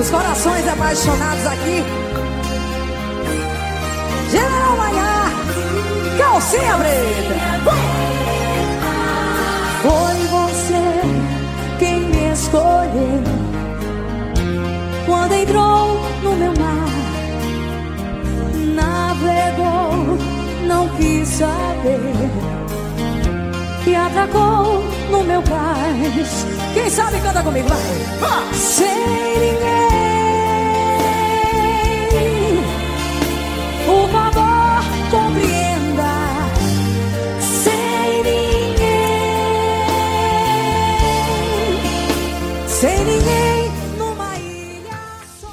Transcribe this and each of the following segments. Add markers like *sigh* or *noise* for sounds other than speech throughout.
Os corações apaixonados aqui. General Maiar, calcinha preta. Foi você quem me escolheu quando entrou no meu mar. Navegou, não quis saber. E atracou no meu cais. Quem sabe canta comigo, vai. Sem ninguém. Por favor, compreenda. Sem ninguém. Sem ninguém numa ilha só.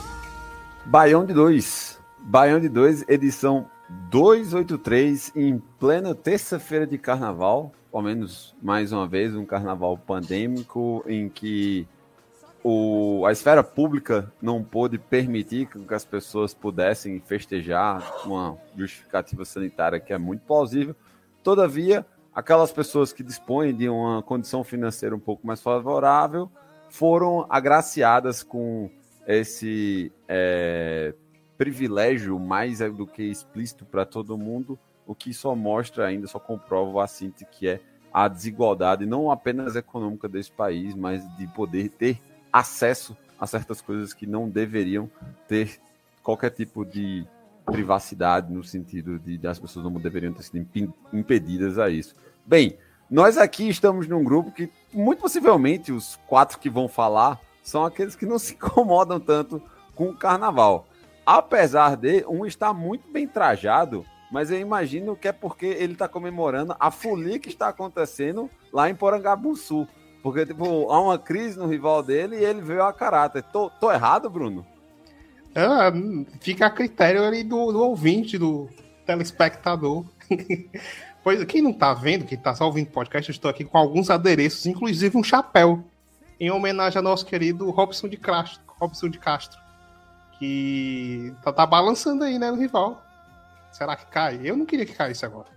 Baião de 2. Baião de 2, edição 283, em plena terça-feira de carnaval. Ao menos mais uma vez, um carnaval pandêmico em que o, a esfera pública não pôde permitir que as pessoas pudessem festejar uma justificativa sanitária que é muito plausível. Todavia, aquelas pessoas que dispõem de uma condição financeira um pouco mais favorável foram agraciadas com esse é, privilégio mais do que explícito para todo mundo, o que só mostra ainda, só comprova o assinte que é a desigualdade, não apenas econômica desse país, mas de poder ter acesso a certas coisas que não deveriam ter qualquer tipo de privacidade, no sentido de, as pessoas não deveriam ter sido impedidas a isso. Bem, nós aqui estamos num grupo que, muito possivelmente, os quatro que vão falar são aqueles que não se incomodam tanto com o carnaval. Apesar de um estar muito bem trajado, mas eu imagino que é porque ele está comemorando a folia que está acontecendo lá em Porangabuçu. Porque, tipo, há uma crise no rival dele e ele veio a caráter. Tô, tô errado, Bruno? Ah, fica a critério ali do, do ouvinte, do telespectador. *laughs* pois quem não tá vendo, quem tá só ouvindo podcast, eu estou aqui com alguns adereços, inclusive um chapéu, em homenagem ao nosso querido Robson de Castro, Robson de Castro que tá, tá balançando aí, né, no rival. Será que cai? Eu não queria que caísse agora.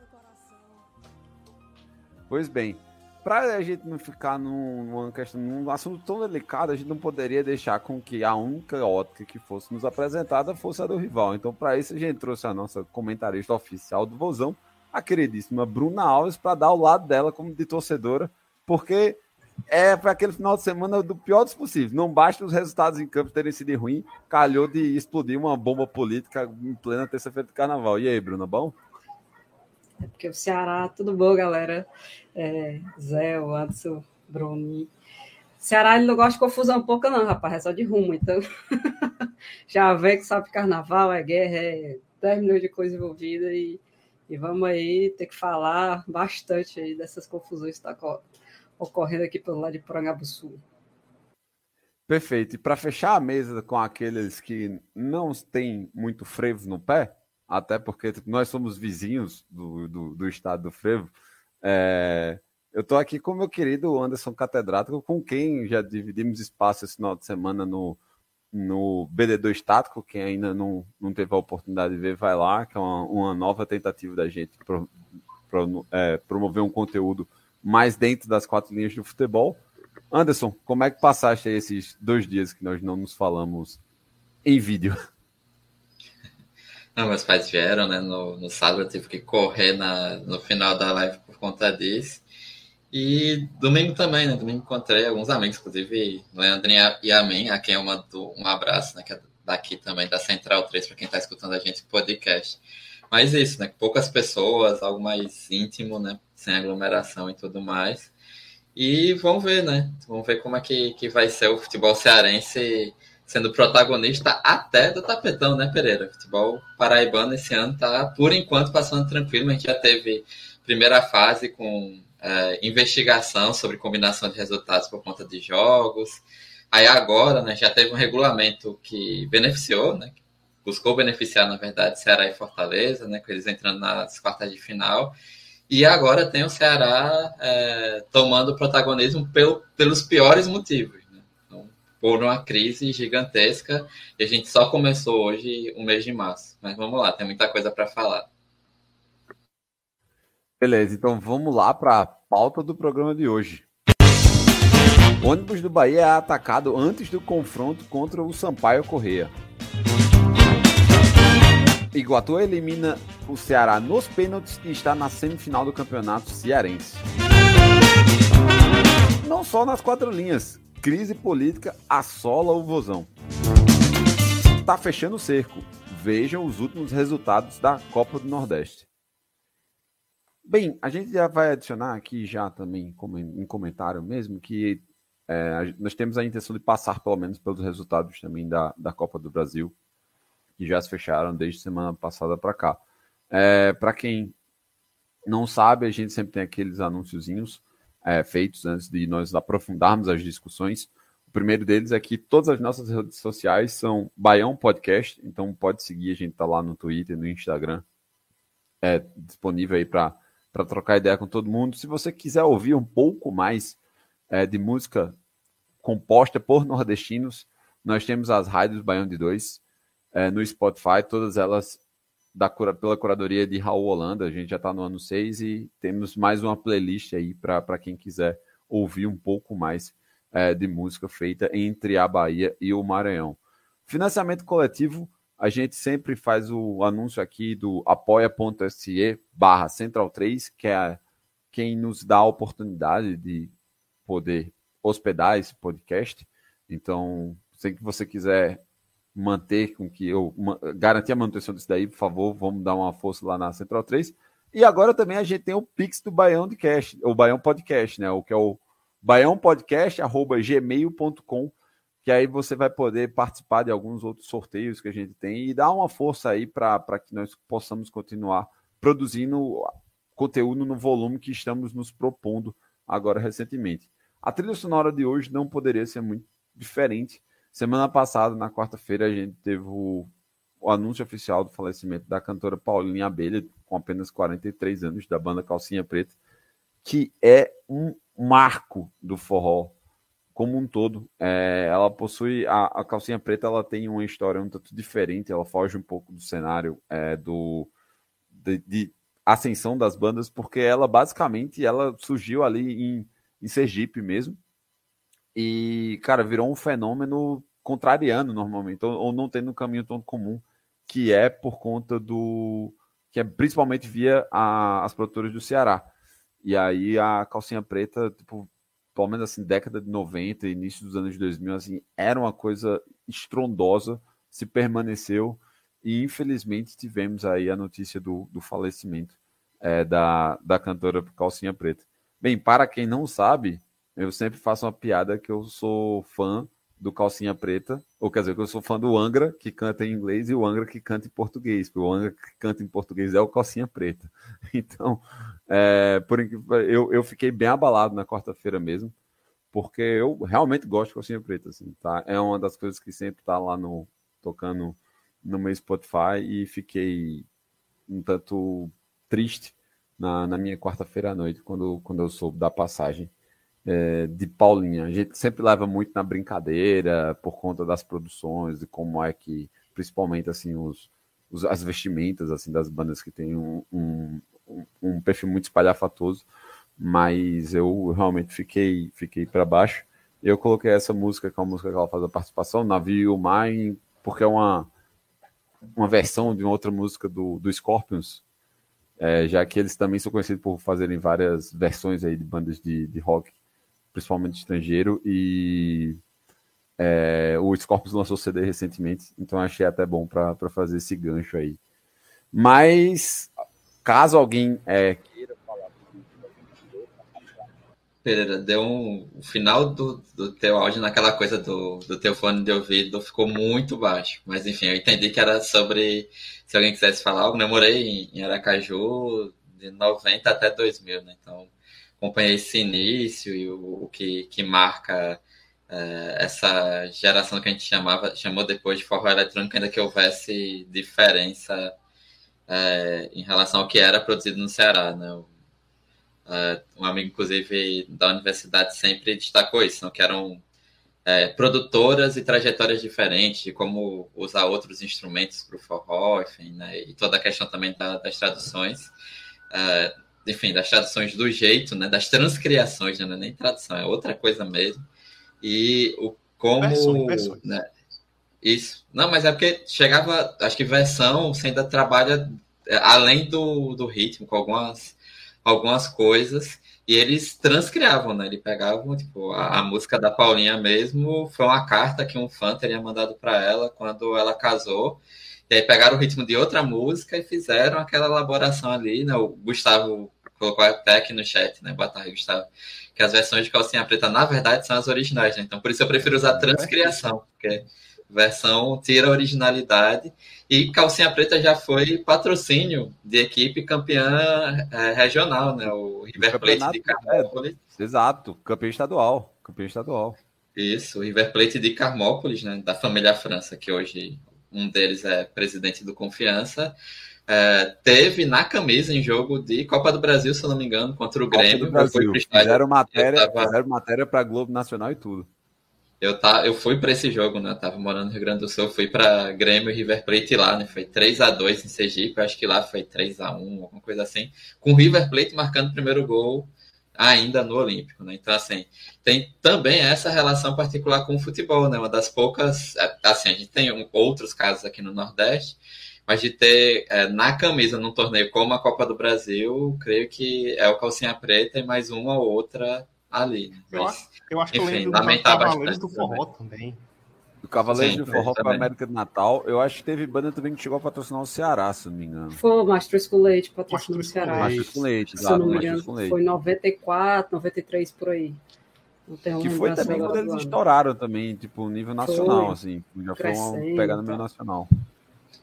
Pois bem, para a gente não ficar num, numa questão, num assunto tão delicado, a gente não poderia deixar com que a única ótica que fosse nos apresentada fosse a do rival. Então, para isso, a gente trouxe a nossa comentarista oficial do Vozão, a queridíssima Bruna Alves, para dar o lado dela como de torcedora, porque é para aquele final de semana do pior dos possíveis. Não basta os resultados em campo terem sido ruins, calhou de explodir uma bomba política em plena terça-feira de carnaval. E aí, Bruna, bom? É porque o Ceará, tudo bom, galera? É, Zé, o Anderson, Bruno. Ceará ele não gosta de confusão pouca, não, rapaz, é só de rumo. Então, *laughs* já vê que sabe carnaval, é guerra, é 10 milhões de coisas envolvidas e, e vamos aí ter que falar bastante aí dessas confusões que estão ocorrendo aqui pelo lado de Porangabuçu. Perfeito. E para fechar a mesa com aqueles que não têm muito frevo no pé, até porque tipo, nós somos vizinhos do, do, do estado do frevo, é, eu estou aqui com meu querido Anderson Catedrático, com quem já dividimos espaço esse final de semana no, no BD2 Estático. Quem ainda não, não teve a oportunidade de ver, vai lá, que é uma, uma nova tentativa da gente pro, pro, é, promover um conteúdo mais dentro das quatro linhas do futebol. Anderson, como é que passaste esses dois dias que nós não nos falamos em vídeo? *laughs* Não, meus pais vieram, né? No, no sábado eu tive que correr na, no final da live por conta disso. E domingo também, né? Domingo encontrei alguns amigos, inclusive Leandrinho e Amém, a quem eu mando um abraço, né? Que é daqui também, da Central 3, para quem está escutando a gente podcast. Mas isso, né? Poucas pessoas, algo mais íntimo, né? Sem aglomeração e tudo mais. E vamos ver, né? Vamos ver como é que, que vai ser o futebol cearense sendo protagonista até do tapetão, né, Pereira? O futebol paraibano esse ano tá, por enquanto, passando tranquilo. A gente já teve primeira fase com é, investigação sobre combinação de resultados por conta de jogos. Aí agora, né, já teve um regulamento que beneficiou, né, buscou beneficiar, na verdade, Ceará e Fortaleza, né, com eles entrando nas quartas de final. E agora tem o Ceará é, tomando protagonismo pelo, pelos piores motivos. Né? Então, por uma crise gigantesca, e a gente só começou hoje o mês de março. Mas vamos lá, tem muita coisa para falar. Beleza, então vamos lá para a pauta do programa de hoje. O ônibus do Bahia é atacado antes do confronto contra o Sampaio Correia. Iguatu elimina o Ceará nos pênaltis e está na semifinal do campeonato cearense. Não só nas quatro linhas, crise política assola o Vozão. Está fechando o cerco. Vejam os últimos resultados da Copa do Nordeste. Bem, a gente já vai adicionar aqui já também em comentário mesmo que é, nós temos a intenção de passar pelo menos pelos resultados também da, da Copa do Brasil, que já se fecharam desde semana passada para cá. É, para quem não sabe, a gente sempre tem aqueles anúnciozinhos é, feitos antes de nós aprofundarmos as discussões. O primeiro deles é que todas as nossas redes sociais são Baião Podcast, então pode seguir, a gente está lá no Twitter, no Instagram, é disponível aí para trocar ideia com todo mundo. Se você quiser ouvir um pouco mais é, de música composta por nordestinos, nós temos as rádios Baião de Dois é, no Spotify, todas elas da, pela curadoria de Raul Holanda. A gente já está no ano 6 e temos mais uma playlist aí para quem quiser ouvir um pouco mais é, de música feita entre a Bahia e o Maranhão. Financiamento coletivo a gente sempre faz o anúncio aqui do apoia.se barra Central 3, que é quem nos dá a oportunidade de poder hospedar esse podcast. Então, se você quiser manter com que eu garantir a manutenção disso daí, por favor, vamos dar uma força lá na Central 3. E agora também a gente tem o Pix do Baião de Cast, o Baião Podcast, né? O que é o baiãopodcast@gmail.com que aí você vai poder participar de alguns outros sorteios que a gente tem e dar uma força aí para que nós possamos continuar produzindo conteúdo no volume que estamos nos propondo agora recentemente. A trilha sonora de hoje não poderia ser muito diferente. Semana passada, na quarta-feira, a gente teve o, o, anúncio oficial do falecimento da cantora Paulinha Abelha, com apenas 43 anos, da banda Calcinha Preta, que é um marco do forró como um todo. É, ela possui a, a, calcinha preta, ela tem uma história um tanto diferente. Ela foge um pouco do cenário é, do de, de, ascensão das bandas, porque ela basicamente ela surgiu ali em, em Sergipe mesmo e cara virou um fenômeno contrariando normalmente, ou, ou não tendo um caminho tão comum, que é por conta do que é principalmente via a, as produtoras do Ceará. E aí a calcinha preta tipo, pelo menos assim, década de 90, início dos anos 2000, assim, era uma coisa estrondosa, se permaneceu e infelizmente tivemos aí a notícia do, do falecimento é, da, da cantora Calcinha Preta. Bem, para quem não sabe, eu sempre faço uma piada que eu sou fã do Calcinha Preta, ou quer dizer, que eu sou fã do Angra, que canta em inglês, e o Angra que canta em português, porque o Angra que canta em português é o Calcinha Preta. *laughs* Então, é, por, eu, eu fiquei bem abalado na quarta-feira mesmo, porque eu realmente gosto de calcinha preta, assim, tá? É uma das coisas que sempre tá lá no tocando no meu Spotify e fiquei um tanto triste na, na minha quarta-feira à noite quando, quando eu soube da passagem é, de Paulinha. A gente sempre leva muito na brincadeira por conta das produções e como é que, principalmente assim, os, os as vestimentas assim das bandas que tem um, um, um perfil muito espalhafatoso, mas eu realmente fiquei, fiquei para baixo. Eu coloquei essa música, que é uma música que ela faz a participação, Navio Mine, porque é uma, uma versão de uma outra música do, do Scorpions, é, já que eles também são conhecidos por fazerem várias versões aí de bandas de, de rock, principalmente estrangeiro, e é, o Scorpions lançou CD recentemente, então achei até bom para fazer esse gancho aí. Mas Caso alguém é, queira falar Pereira, deu um. O final do, do teu áudio naquela coisa do, do teu fone de ouvido ficou muito baixo. Mas enfim, eu entendi que era sobre. Se alguém quisesse falar eu morei em Aracaju de 90 até 2000, né? Então acompanhei esse início e o, o que, que marca é, essa geração que a gente chamava, chamou depois de forró eletrônico, ainda que houvesse diferença é, em relação ao que era produzido no Ceará, né? É, um amigo, inclusive, da universidade sempre destacou isso, não? que eram é, produtoras e trajetórias diferentes, de como usar outros instrumentos para o forró, enfim, né? e toda a questão também da, das traduções, é, enfim, das traduções do jeito, né? das transcriações, né? não é nem tradução, é outra coisa mesmo, e o como... Versões, versões. Né? Isso. Não, mas é porque chegava, acho que versão você ainda trabalha é, além do, do ritmo, com algumas, algumas coisas, e eles transcriavam, né? Eles pegavam, tipo, a, a, música da Paulinha mesmo foi uma carta que um fã teria mandado para ela quando ela casou. E aí pegaram o ritmo de outra música e fizeram aquela elaboração ali, né? O Gustavo colocou até aqui no chat, né? Boa tarde, Gustavo. Que as versões de calcinha preta, na verdade, são as originais, né? Então, por isso eu prefiro usar transcriação, porque versão tira a originalidade. E Calcinha Preta já foi patrocínio de equipe campeã é, regional, né? O River Plate de Carmópolis. É, exato, campeão estadual. Campeão estadual. Isso, o River Plate de Carmópolis, né? Da família França, que hoje um deles é presidente do Confiança. É, teve na camisa em jogo de Copa do Brasil, se eu não me engano, contra o Copa Grêmio. Fizeram matéria, tava... fizeram matéria para Globo Nacional e tudo. Eu, tá, eu fui para esse jogo, né? Eu tava morando no Rio Grande do Sul, fui para Grêmio e River Plate lá, né? Foi 3 a 2 em Sergipe, acho que lá foi 3 a 1 alguma coisa assim. Com o River Plate marcando o primeiro gol ainda no Olímpico, né? Então, assim, tem também essa relação particular com o futebol, né? Uma das poucas, assim, a gente tem outros casos aqui no Nordeste, mas de ter é, na camisa num torneio como a Copa do Brasil, creio que é o calcinha preta e mais uma ou outra ali. Né? Eu, acho, eu acho que enfim, eu lembro do Cavaleiros do Forró também. também. Do Cavaleiros do Forró para América do Natal. Eu acho que teve banda também que chegou a patrocinar o Ceará, se não me engano. Foi o Mastros com Leite, patrocinou o Ceará. Mastros com Leite, exato. Se não me engano, foi 94, 93 por aí. que foi também quando eles estouraram também, tipo, nível nacional, foi. assim. Já foi uma pegada meio nacional.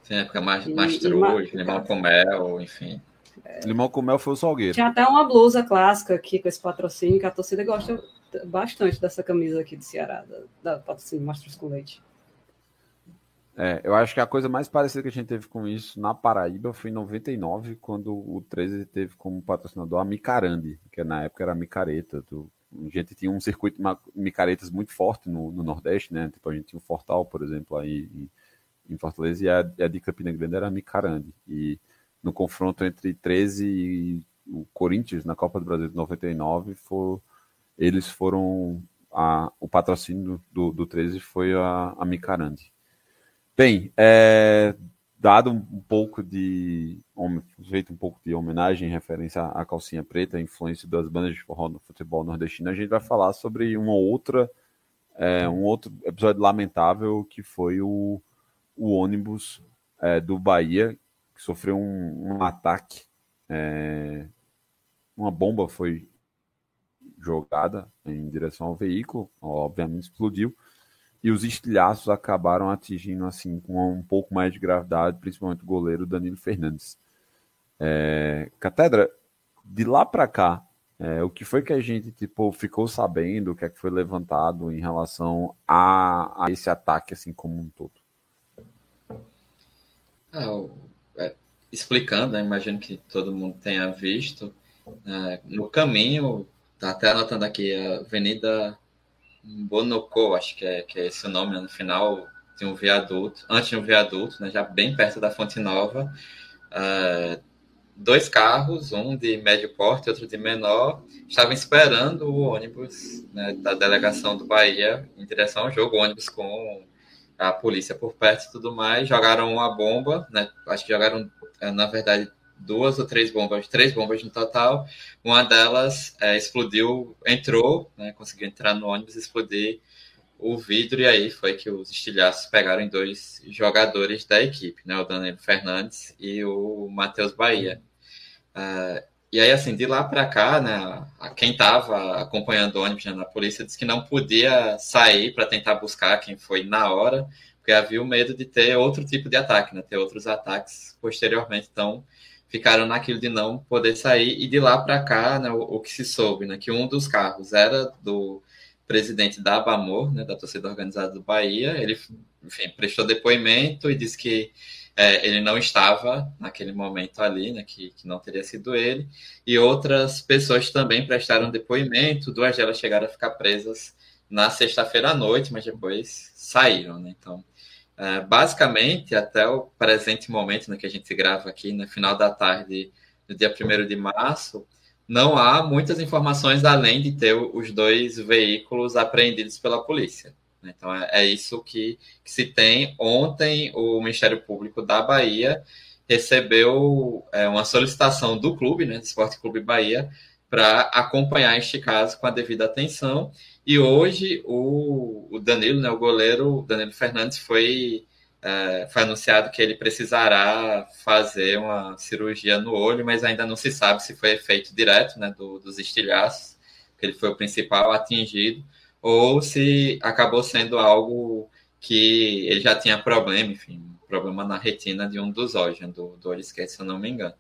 Sim, época mais, mais trouxa, limão com mel, enfim. Limão com mel foi o Salgueiro. Tinha até uma blusa clássica aqui com esse patrocínio, que a torcida gosta bastante dessa camisa aqui do Ceará, da, da patrocínio Mastros com Leite. É, eu acho que a coisa mais parecida que a gente teve com isso na Paraíba foi em 99, quando o 13 teve como patrocinador a Micarande, que na época era a Micareta. Do, a gente tinha um circuito de micaretas muito forte no, no, Nordeste, né? Tipo, a gente tinha o Fortal, por exemplo, aí em, em Fortaleza, e a, a de Campina Grande era a Micarande. E no confronto entre 13 e o Corinthians na Copa do Brasil de 99, for, eles foram a, o patrocínio do, do 13 foi a, a Micarandi. Bem, é, dado um pouco de feito um pouco de homenagem em referência à calcinha preta, a influência das bandas de forró no futebol nordestino, a gente vai falar sobre uma outra é, um outro episódio lamentável que foi o, o ônibus é, do Bahia que sofreu um, um ataque. É, uma bomba foi jogada em direção ao veículo, obviamente explodiu, e os estilhaços acabaram atingindo assim com um pouco mais de gravidade, principalmente o goleiro Danilo Fernandes. É, Catedra, de lá para cá, é, o que foi que a gente tipo ficou sabendo, o que é que foi levantado em relação a, a esse ataque assim como um todo? Ah, explicando, né, imagino que todo mundo tenha visto, uh, no caminho, tá até anotando aqui, a Avenida Bonocô, acho que é, que é esse o nome, né, no final tem um viaduto, antes de um viaduto, né, já bem perto da Fonte Nova, uh, dois carros, um de médio porte e outro de menor, estavam esperando o ônibus né, da delegação do Bahia em direção ao jogo, ônibus com a polícia por perto e tudo mais, jogaram uma bomba, né? Acho que jogaram, na verdade, duas ou três bombas, três bombas no total. Uma delas é, explodiu, entrou, né? Conseguiu entrar no ônibus, explodir o vidro, e aí foi que os estilhaços pegaram em dois jogadores da equipe, né? O Danilo Fernandes e o Matheus Bahia. Uh, e aí, assim, de lá para cá, né, quem estava acompanhando o ônibus né, na polícia disse que não podia sair para tentar buscar quem foi na hora, porque havia o medo de ter outro tipo de ataque, né, ter outros ataques posteriormente. Então, ficaram naquilo de não poder sair. E de lá para cá, né, o, o, que se soube, né, que um dos carros era do presidente da Abamor, né, da torcida organizada do Bahia. Ele enfim, prestou depoimento e disse que é, ele não estava naquele momento ali, né, que, que, não teria sido ele. E outras pessoas também prestaram depoimento, duas delas chegaram a ficar presas na sexta-feira à noite, mas depois saíram. Né? Então, basicamente, até o presente momento né, que a gente grava aqui, no final da tarde do dia 1 de março, não há muitas informações além de ter os dois veículos apreendidos pela polícia. Né? Então é, é isso que, que, se tem. Ontem o Ministério Público da Bahia recebeu é, uma solicitação do clube, né, do Esporte Clube Bahia, para acompanhar este caso com a devida atenção. E hoje o, o Danilo, né, o goleiro Danilo Fernandes, foi é, foi anunciado que ele precisará fazer uma cirurgia no olho, mas ainda não se sabe se foi efeito direto né, do, dos estilhaços, que ele foi o principal atingido, ou se acabou sendo algo que ele já tinha problema, enfim, problema na retina de um dos olhos, né, do, do olho esquerdo, se eu não me engano.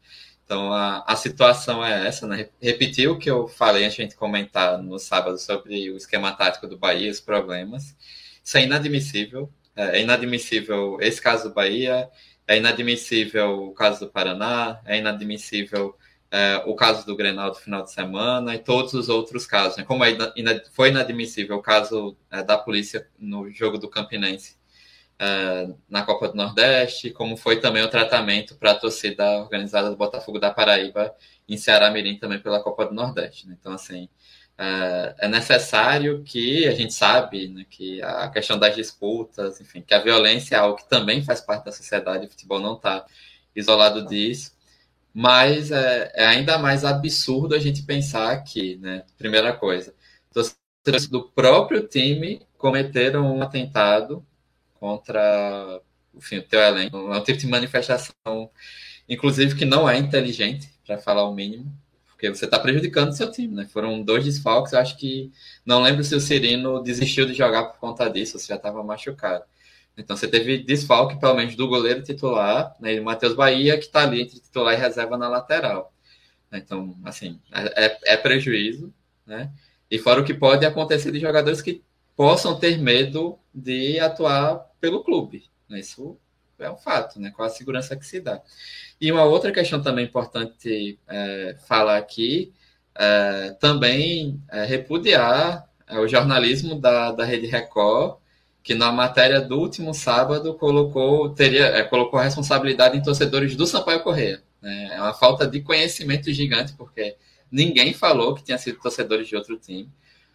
Então a, a situação é essa, né? Repetir o que eu falei a gente comentar no sábado sobre o esquema tático do Bahia, os problemas. Isso é inadmissível. É, é inadmissível esse caso do Bahia, é inadmissível o caso do Paraná, é inadmissível é, o caso do Grenal do final de semana e todos os outros casos. Né? Como é foi inadmissível o caso é, da polícia no jogo do Campinense é, na Copa do Nordeste, como foi também o tratamento para a torcida organizada do Botafogo da Paraíba em Ceará Mirim também pela Copa do Nordeste. Né? Então, assim, é, é necessário que a gente sabe né, que a questão das disputas, enfim, que a violência é algo que também faz parte da sociedade, o futebol não está isolado disso, mas é, é, ainda mais absurdo a gente pensar que, né, primeira coisa, do próprio time cometeram um atentado contra enfim, o teu elenco, é um tipo de manifestação, inclusive que não é inteligente, para falar o mínimo, porque você está prejudicando o seu time, né? Foram dois desfalques, eu acho que. Não lembro se o Cirino desistiu de jogar por conta disso, se já estava machucado. Então você teve desfalque, pelo menos, do goleiro titular, né? E Matheus Bahia, que está ali entre titular e reserva na lateral. Então, assim, é, é prejuízo, né? E fora o que pode acontecer de jogadores que possam ter medo de atuar pelo clube. Né? Isso é um fato, né? Qual a segurança que se dá. E uma outra questão também importante é, falar aqui, é, também é repudiar é, o jornalismo da, da Rede Record, que na matéria do último sábado colocou, teria, é, colocou a responsabilidade em torcedores do Sampaio Correia. Né? É uma falta de conhecimento gigante, porque ninguém falou que tinha sido torcedores de outro time.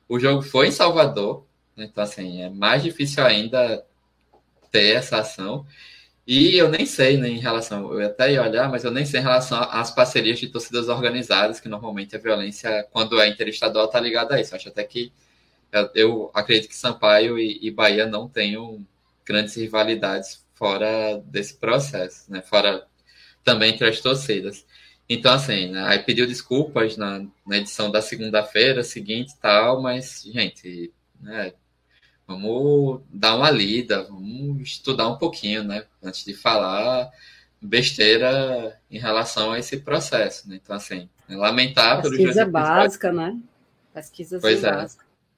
O jogo foi em Salvador? Então assim, é mais difícil ainda ter essa ação. E eu nem sei né, em relação, eu até ia olhar, mas eu nem sei em relação às parcerias de torcidas organizadas, que normalmente a violência, quando é interestadual, está ligada a isso. Eu acho até que eu, eu acredito que Sampaio e, e, Bahia não tenham grandes rivalidades fora desse processo, né? Fora também entre as torcidas. Então, assim, né, aí pediu desculpas na, na edição da segunda-feira seguinte e tal, mas, gente, né, Vamos dar uma lida, vamos estudar um pouquinho, né? Antes de falar besteira em relação a esse processo, né? Então, assim, é lamentável... Pesquisa básica, né? Pesquisa pois é,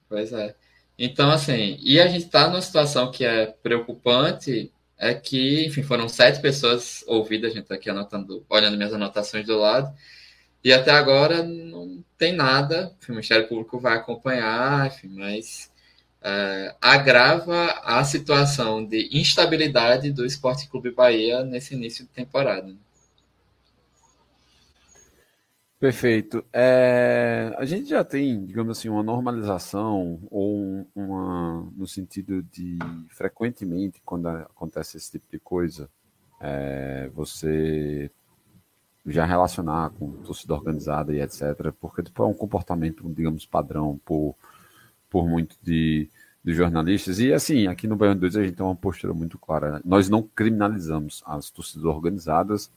Pois é. Então, assim, e a gente está numa situação que é preocupante, é que, enfim, foram sete pessoas ouvidas, a gente está aqui anotando, olhando minhas anotações do lado, e até agora não tem nada, enfim, o Ministério Público vai acompanhar, enfim, mas uh, agrava a situação de instabilidade do Esporte Clube Bahia nesse início de temporada. Perfeito. É, a gente já tem, digamos assim, uma normalização ou uma no sentido de frequentemente quando acontece esse tipo de coisa, é, você já relacionar com torcida organizada e etc, porque tipo, é um comportamento, digamos, padrão por por muito de, de jornalistas. E assim, aqui no Baiano 2 a gente tem uma postura muito clara. Nós não criminalizamos as torcidas organizadas,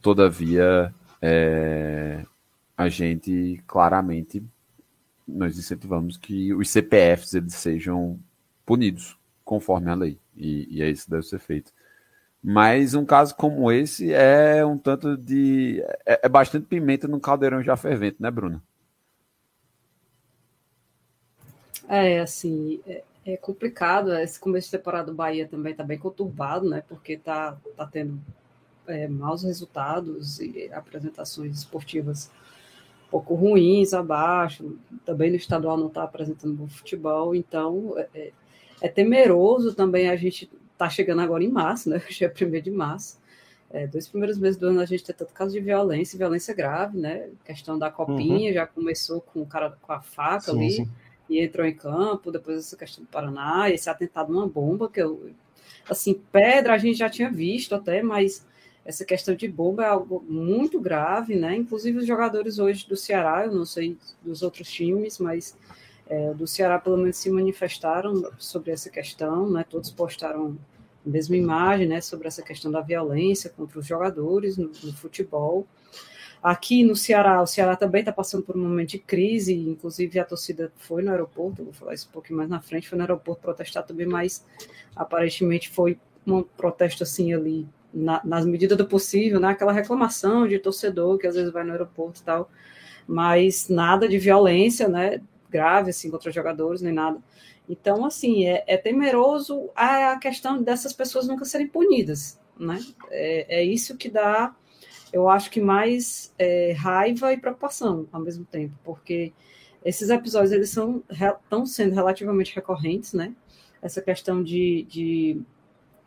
todavia é, a gente claramente nós incentivamos que os CPFs eles sejam punidos conforme a lei. E, e é isso que deve ser feito. Mas um caso como esse é um tanto de. É, é bastante pimenta no caldeirão já fervente, né, Bruna? É, assim, é, é complicado. Esse começo de temporada do Bahia também está bem conturbado, né? Porque está tá tendo é, maus resultados e apresentações esportivas um pouco ruins abaixo. Também no estadual não está apresentando bom futebol, então é, é, é temeroso também a gente tá chegando agora em março, né? *laughs* Hoje é 1 de março. É, dois primeiros meses do ano a gente tem tanto caso de violência, violência grave, né? Questão da copinha uhum. já começou com o cara com a faca sim, ali sim. E entrou em campo, depois essa questão do Paraná, esse atentado uma bomba que eu assim, pedra a gente já tinha visto até, mas essa questão de bomba é algo muito grave, né? Inclusive os jogadores hoje do Ceará, eu não sei dos outros times, mas é, do Ceará pelo menos se manifestaram sobre essa questão, né? Todos postaram a mesma imagem, né? Sobre essa questão da violência contra os jogadores no, no futebol. Aqui no Ceará, o Ceará também está passando por um momento de crise, inclusive a torcida foi no aeroporto, vou falar isso um pouquinho mais na frente, foi no aeroporto protestar também, mas aparentemente foi um protesto assim ali na, nas medidas do possível, né? Aquela reclamação de torcedor que às vezes vai no aeroporto e tal, mas nada de violência, né? Grave assim contra jogadores nem nada. Então, assim, é, é temeroso a questão dessas pessoas nunca serem punidas, né? É, é isso que dá, eu acho que mais é, raiva e preocupação ao mesmo tempo, porque esses episódios eles são estão sendo relativamente recorrentes, né? Essa questão de, de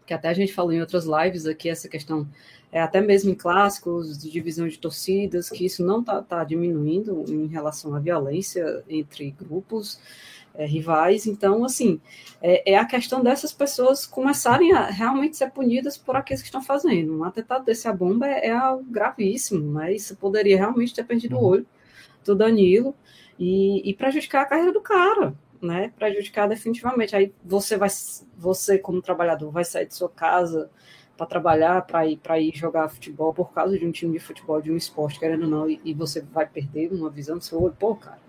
que até a gente falou em outras lives aqui, essa questão, é, até mesmo em clássicos, de divisão de torcidas, que isso não está tá diminuindo em relação à violência entre grupos é, rivais. Então, assim, é, é, a questão dessas pessoas começarem a realmente ser punidas por aqueles que estão fazendo. Um atentado desse a bomba é, é algo gravíssimo, né? Isso poderia realmente ter perdido uhum. o olho do Danilo e, e prejudicar a carreira do cara né, prejudicar definitivamente. Aí você vai, você como trabalhador, vai sair de sua casa para trabalhar, para ir para ir jogar futebol por causa de um time de futebol, de um esporte, querendo ou não, e, e você vai perder uma visão do seu olho. Pô, cara,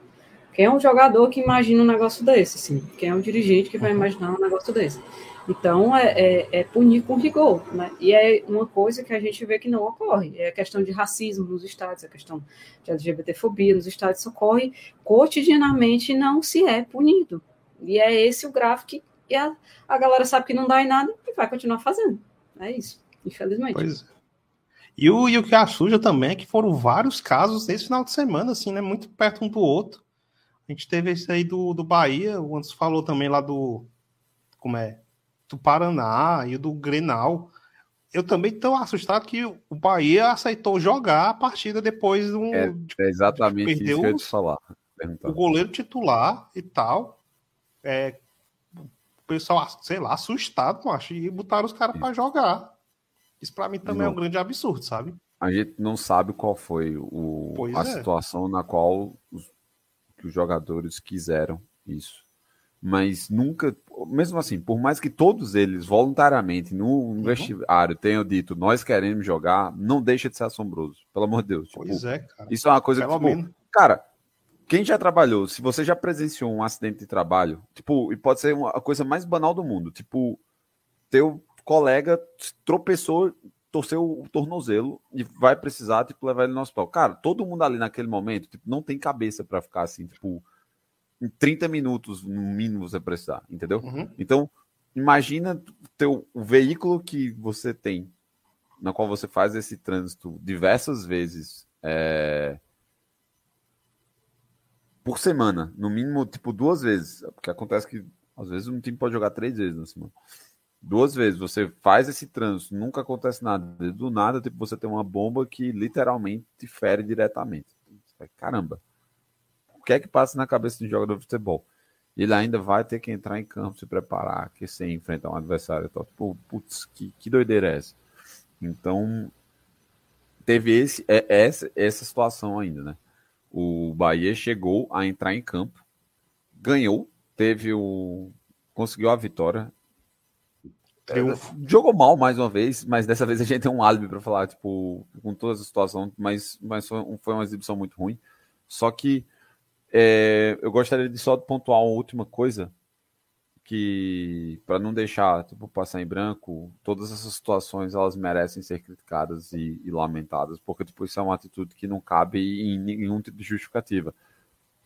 quem é um jogador que imagina um negócio desse, assim? Quem é um dirigente que vai imaginar um negócio desse? Então, é, é, é, punir com rigor, né? E é uma coisa que a gente vê que não ocorre. É a questão de racismo nos estádios, a questão de LGBTfobia nos estádios ocorre cotidianamente e não se é punido. E é esse o gráfico que a, a galera sabe que não dá em nada e vai continuar fazendo. É isso, infelizmente. Pois é. E o, e o que assusta também é que foram vários casos nesse final de semana, assim, né? Muito perto um do outro. A gente teve esse aí do, do Bahia, o Anderson falou também lá do. Como é? do Paraná e do Grenal. Eu também estou assustado que o Bahia aceitou jogar a partida depois de um. É, é exatamente isso que eu ia te falar. O goleiro titular e tal. É, o pessoal, sei lá, assustado, acho, e botaram os caras para jogar. Isso para mim também Não. é um grande absurdo, sabe? A gente não sabe qual foi o, a é. situação na qual os, os jogadores quiseram isso mas nunca, mesmo assim, por mais que todos eles voluntariamente no uhum. vestiário tenham dito nós queremos jogar, não deixa de ser assombroso, pelo amor de Deus. Tipo, pois é, cara. Isso é uma coisa pelo que, tipo, cara, quem já trabalhou, se você já presenciou um acidente de trabalho, tipo, e pode ser uma, a coisa mais banal do mundo, tipo, teu colega tropeçou, torceu o tornozelo e vai precisar, tipo, levar ele no hospital. Cara, todo mundo ali naquele momento, tipo, não tem cabeça para ficar assim, tipo, em 30 minutos, no mínimo, você precisar, entendeu? Uhum. Então, imagina teu, o veículo que você tem, na qual você faz esse trânsito diversas vezes é, por semana, no mínimo, tipo, duas vezes. Porque acontece que, às vezes, um time pode jogar três vezes na semana. Duas vezes, você faz esse trânsito, nunca acontece nada. Do nada, tipo, você tem uma bomba que literalmente te fere diretamente. Caramba o que é que passa na cabeça de um jogador de futebol? Ele ainda vai ter que entrar em campo, se preparar, que sem enfrentar um adversário. Tal. Tipo, putz, que, que doideira é essa? Então, teve esse, é, essa, essa situação ainda, né? O Bahia chegou a entrar em campo, ganhou, teve o. conseguiu a vitória. Triunfo. Jogou mal mais uma vez, mas dessa vez a gente tem um álibi para falar, tipo, com toda essa situação, mas, mas foi, foi uma exibição muito ruim. Só que é, eu gostaria de só pontuar uma última coisa que para não deixar tipo, passar em branco, todas essas situações elas merecem ser criticadas e, e, lamentadas, porque tipo, isso é uma atitude que não cabe em nenhum tipo de justificativa.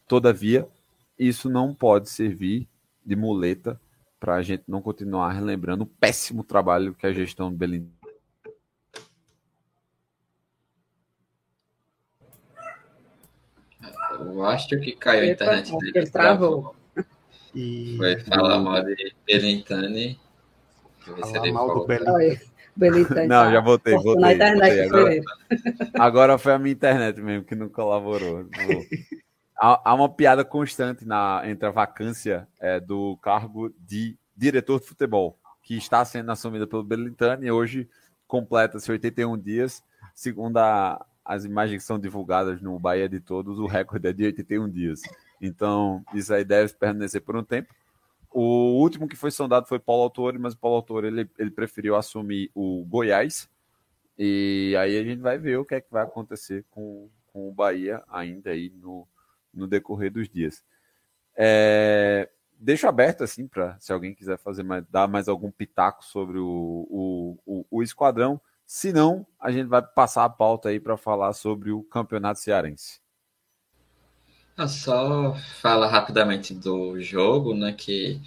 Todavia, isso não pode servir de muleta para a gente não continuar relembrando o péssimo trabalho que a gestão do Belintani Eu acho que caiu a internet dele. Ele travou. E Foi falar mal de Belintani. Falar mal do Belintani Não, tá já voltei, voltei. Na internet voltei. Agora, agora foi a minha internet mesmo que não colaborou. *laughs* Há, há uma piada constante na, entre a vacância é, do cargo de diretor de futebol, que está sendo assumida pelo Belintani e hoje completa-se 81 dias. Segundo a- as imagens que são divulgadas no Bahia de Todos, o recorde é de 81 dias. Então, isso aí deve permanecer por um tempo. O último que foi sondado foi Paulo Autori, mas o Paulo Autori ele, ele preferiu assumir o Goiás. E aí a gente vai ver o que é que vai acontecer com, com o Bahia ainda aí no, no decorrer dos dias. É, deixo aberto assim para se alguém quiser fazer mais, dar mais algum pitaco sobre o, o, o, o esquadrão. Se não, a gente vai passar a pauta aí para falar sobre o campeonato cearense. Ah, só fala rapidamente do jogo, né? Que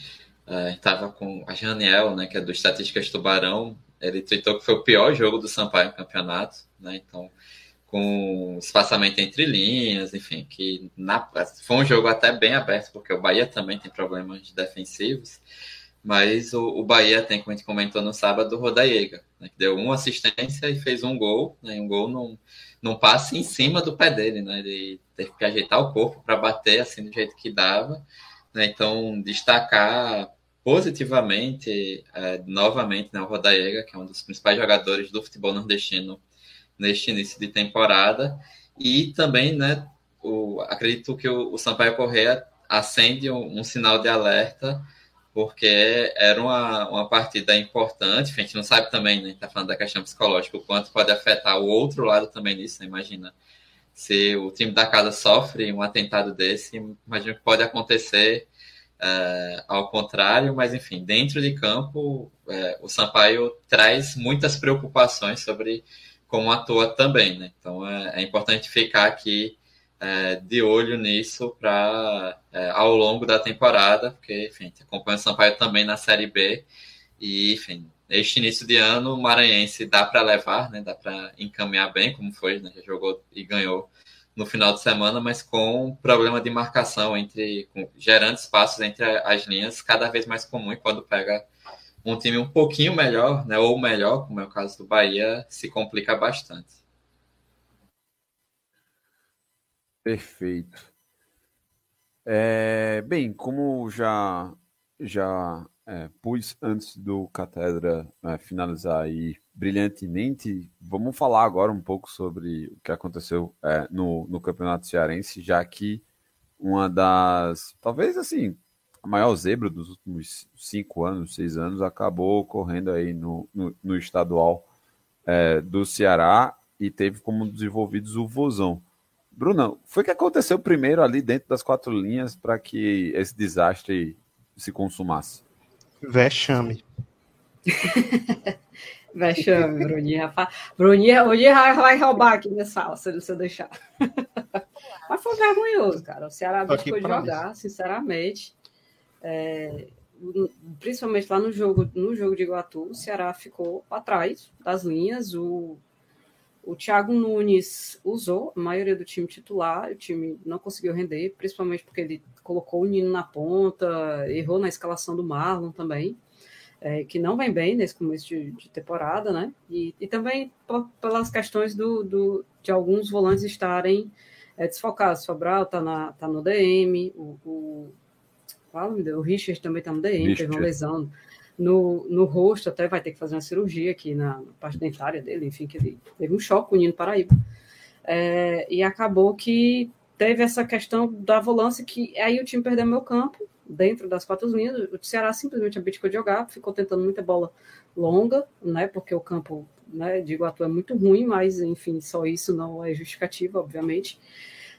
estava com a Janiel, né? Que é do Estatísticas Tubarão. Ele tweetou que foi o pior jogo do Sampaio no campeonato, né? Então, com espaçamento entre linhas, enfim, que na, foi um jogo até bem aberto, porque o Bahia também tem problemas defensivos. Mas o, o Bahia tem, como a gente comentou no sábado, o Rodaiega, né, que deu uma assistência e fez um gol, né, um gol num, num passe em cima do pé dele, né, ele teve que ajeitar o corpo para bater assim do jeito que dava. Né, então, destacar positivamente, é, novamente, né, o Rodaiega, que é um dos principais jogadores do futebol nordestino neste início de temporada, e também, né, o, acredito que o, o Sampaio Correa acende um, um sinal de alerta porque era uma, uma partida importante. A gente não sabe também, né? Tá falando da questão psicológica, o quanto pode afetar o outro lado também nisso, né? Imagina. Se o time da casa sofre um atentado desse, imagino que pode acontecer é, ao contrário, mas enfim, dentro de campo, é, o Sampaio traz muitas preocupações sobre como atua também, né? Então é, é importante ficar aqui é, de olho nisso para é, ao longo da temporada, porque enfim, acompanha o Sampaio também na Série B e enfim, este início de ano o Maranhense dá para levar, né? Dá para encaminhar bem, como foi, né? Já jogou e ganhou no final de semana, mas com problema de marcação entre com, gerando espaços entre as linhas cada vez mais comum e quando pega um time um pouquinho melhor, né? Ou melhor, como é o caso do Bahia, se complica bastante. Perfeito. É, bem, como já já é, pus antes do Catedra é, finalizar aí brilhantemente, vamos falar agora um pouco sobre o que aconteceu é, no, no Campeonato Cearense, já que uma das, talvez assim, a maior zebra dos últimos cinco anos, seis anos, acabou ocorrendo aí no, no, no estadual é, do Ceará e teve como desenvolvidos o Vozão. Bruna, foi o que aconteceu primeiro ali dentro das quatro linhas para que esse desastre se consumasse? Vexame. *laughs* Vexame, Bruninha. Bruninha, hoje vai roubar aqui minha sala, se você deixar. *laughs* Mas foi vergonhoso, cara. O Ceará deixou de jogar, sinceramente. É, principalmente lá no jogo, no jogo de Iguatu, o Ceará ficou atrás das linhas. O, o Thiago Nunes usou a maioria do time titular, o time não conseguiu render, principalmente porque ele colocou o Nino na ponta, errou na escalação do Marlon também é, que não vem bem nesse começo de, de temporada, né? E, e também pelas questões do, do- de alguns volantes estarem é, desfocados. Sobral tá, na, tá no DM, o, o, é o Richard também tá no DM, teve uma Richard. lesão no, no rosto, até vai ter que fazer uma cirurgia aqui na, na parte dentária dele, enfim, que ele teve um choque com o Nino Paraíba. É, e acabou que teve essa questão da volância que aí o time perdeu meu campo dentro das quatro linhas. O Ceará simplesmente abdicou de jogar, ficou tentando muita bola longa, né? Porque o campo né, de Iguatu é muito ruim, mas enfim, só isso não é justificativo, obviamente.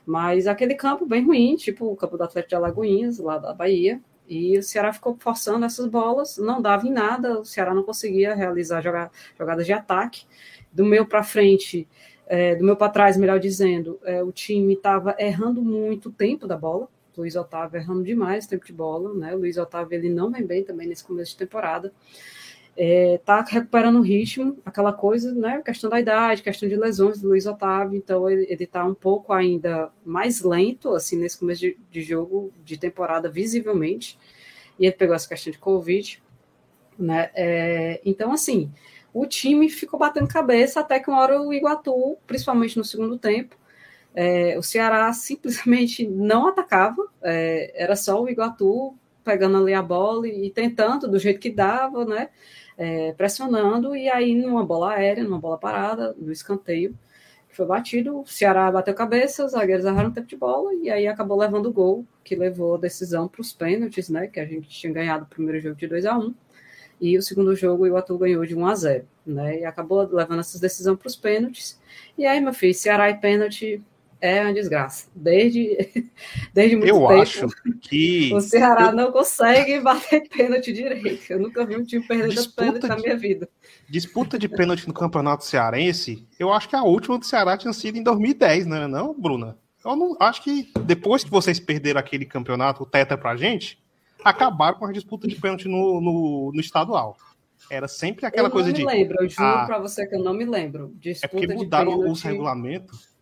Mas aquele campo bem ruim, tipo o campo do Atlético de Alagoinhas, lá da Bahia, e o Ceará ficou forçando essas bolas, não dava em nada, o Ceará não conseguia realizar joga- jogadas de ataque. Do meio para frente, é, do meu para trás, melhor dizendo, é, o time estava errando muito o tempo da bola. Luiz Otávio errando demais tempo de bola, né? O Luiz Otávio ele não vem bem também nesse começo de temporada. É, tá recuperando o ritmo, aquela coisa, né? Questão da idade, questão de lesões do Luiz Otávio, então ele, ele tá um pouco ainda mais lento, assim, nesse começo de, de jogo, de temporada, visivelmente. E ele pegou essa questão de Covid, né? É, então, assim, o time ficou batendo cabeça até que uma hora o Iguatu, principalmente no segundo tempo, é, o Ceará simplesmente não atacava, é, era só o Iguatu pegando ali a bola e, e tentando do jeito que dava, né? É, pressionando, e aí numa bola aérea, numa bola parada, no escanteio, que foi batido, o Ceará bateu cabeça, os zagueiros erraram tempo de bola, e aí acabou levando o gol, que levou a decisão para os pênaltis, né, que a gente tinha ganhado o primeiro jogo de 2 a 1 e o segundo jogo o Iguatu ganhou de 1 a 0 né, e acabou levando essa decisão para os pênaltis, e aí, meu filho, Ceará e pênalti, é uma desgraça. Desde, *laughs* desde muito eu tempo. acho que. *laughs* O Ceará eu... não consegue bater *laughs* pênalti direito. Eu nunca vi um time perder disputa pênalti de, na minha vida. Disputa de pênalti no Campeonato Cearense, eu acho que a última do Ceará tinha sido em 2010, não é não, Bruna? Eu não acho que depois que vocês perderam aquele campeonato, o Teta pra gente, acabaram com a disputa de pênalti no, no, no estadual. Era sempre aquela coisa de. Eu não me lembro, eu juro ah, pra você que eu não me lembro. Disputa é porque mudaram os regulamentos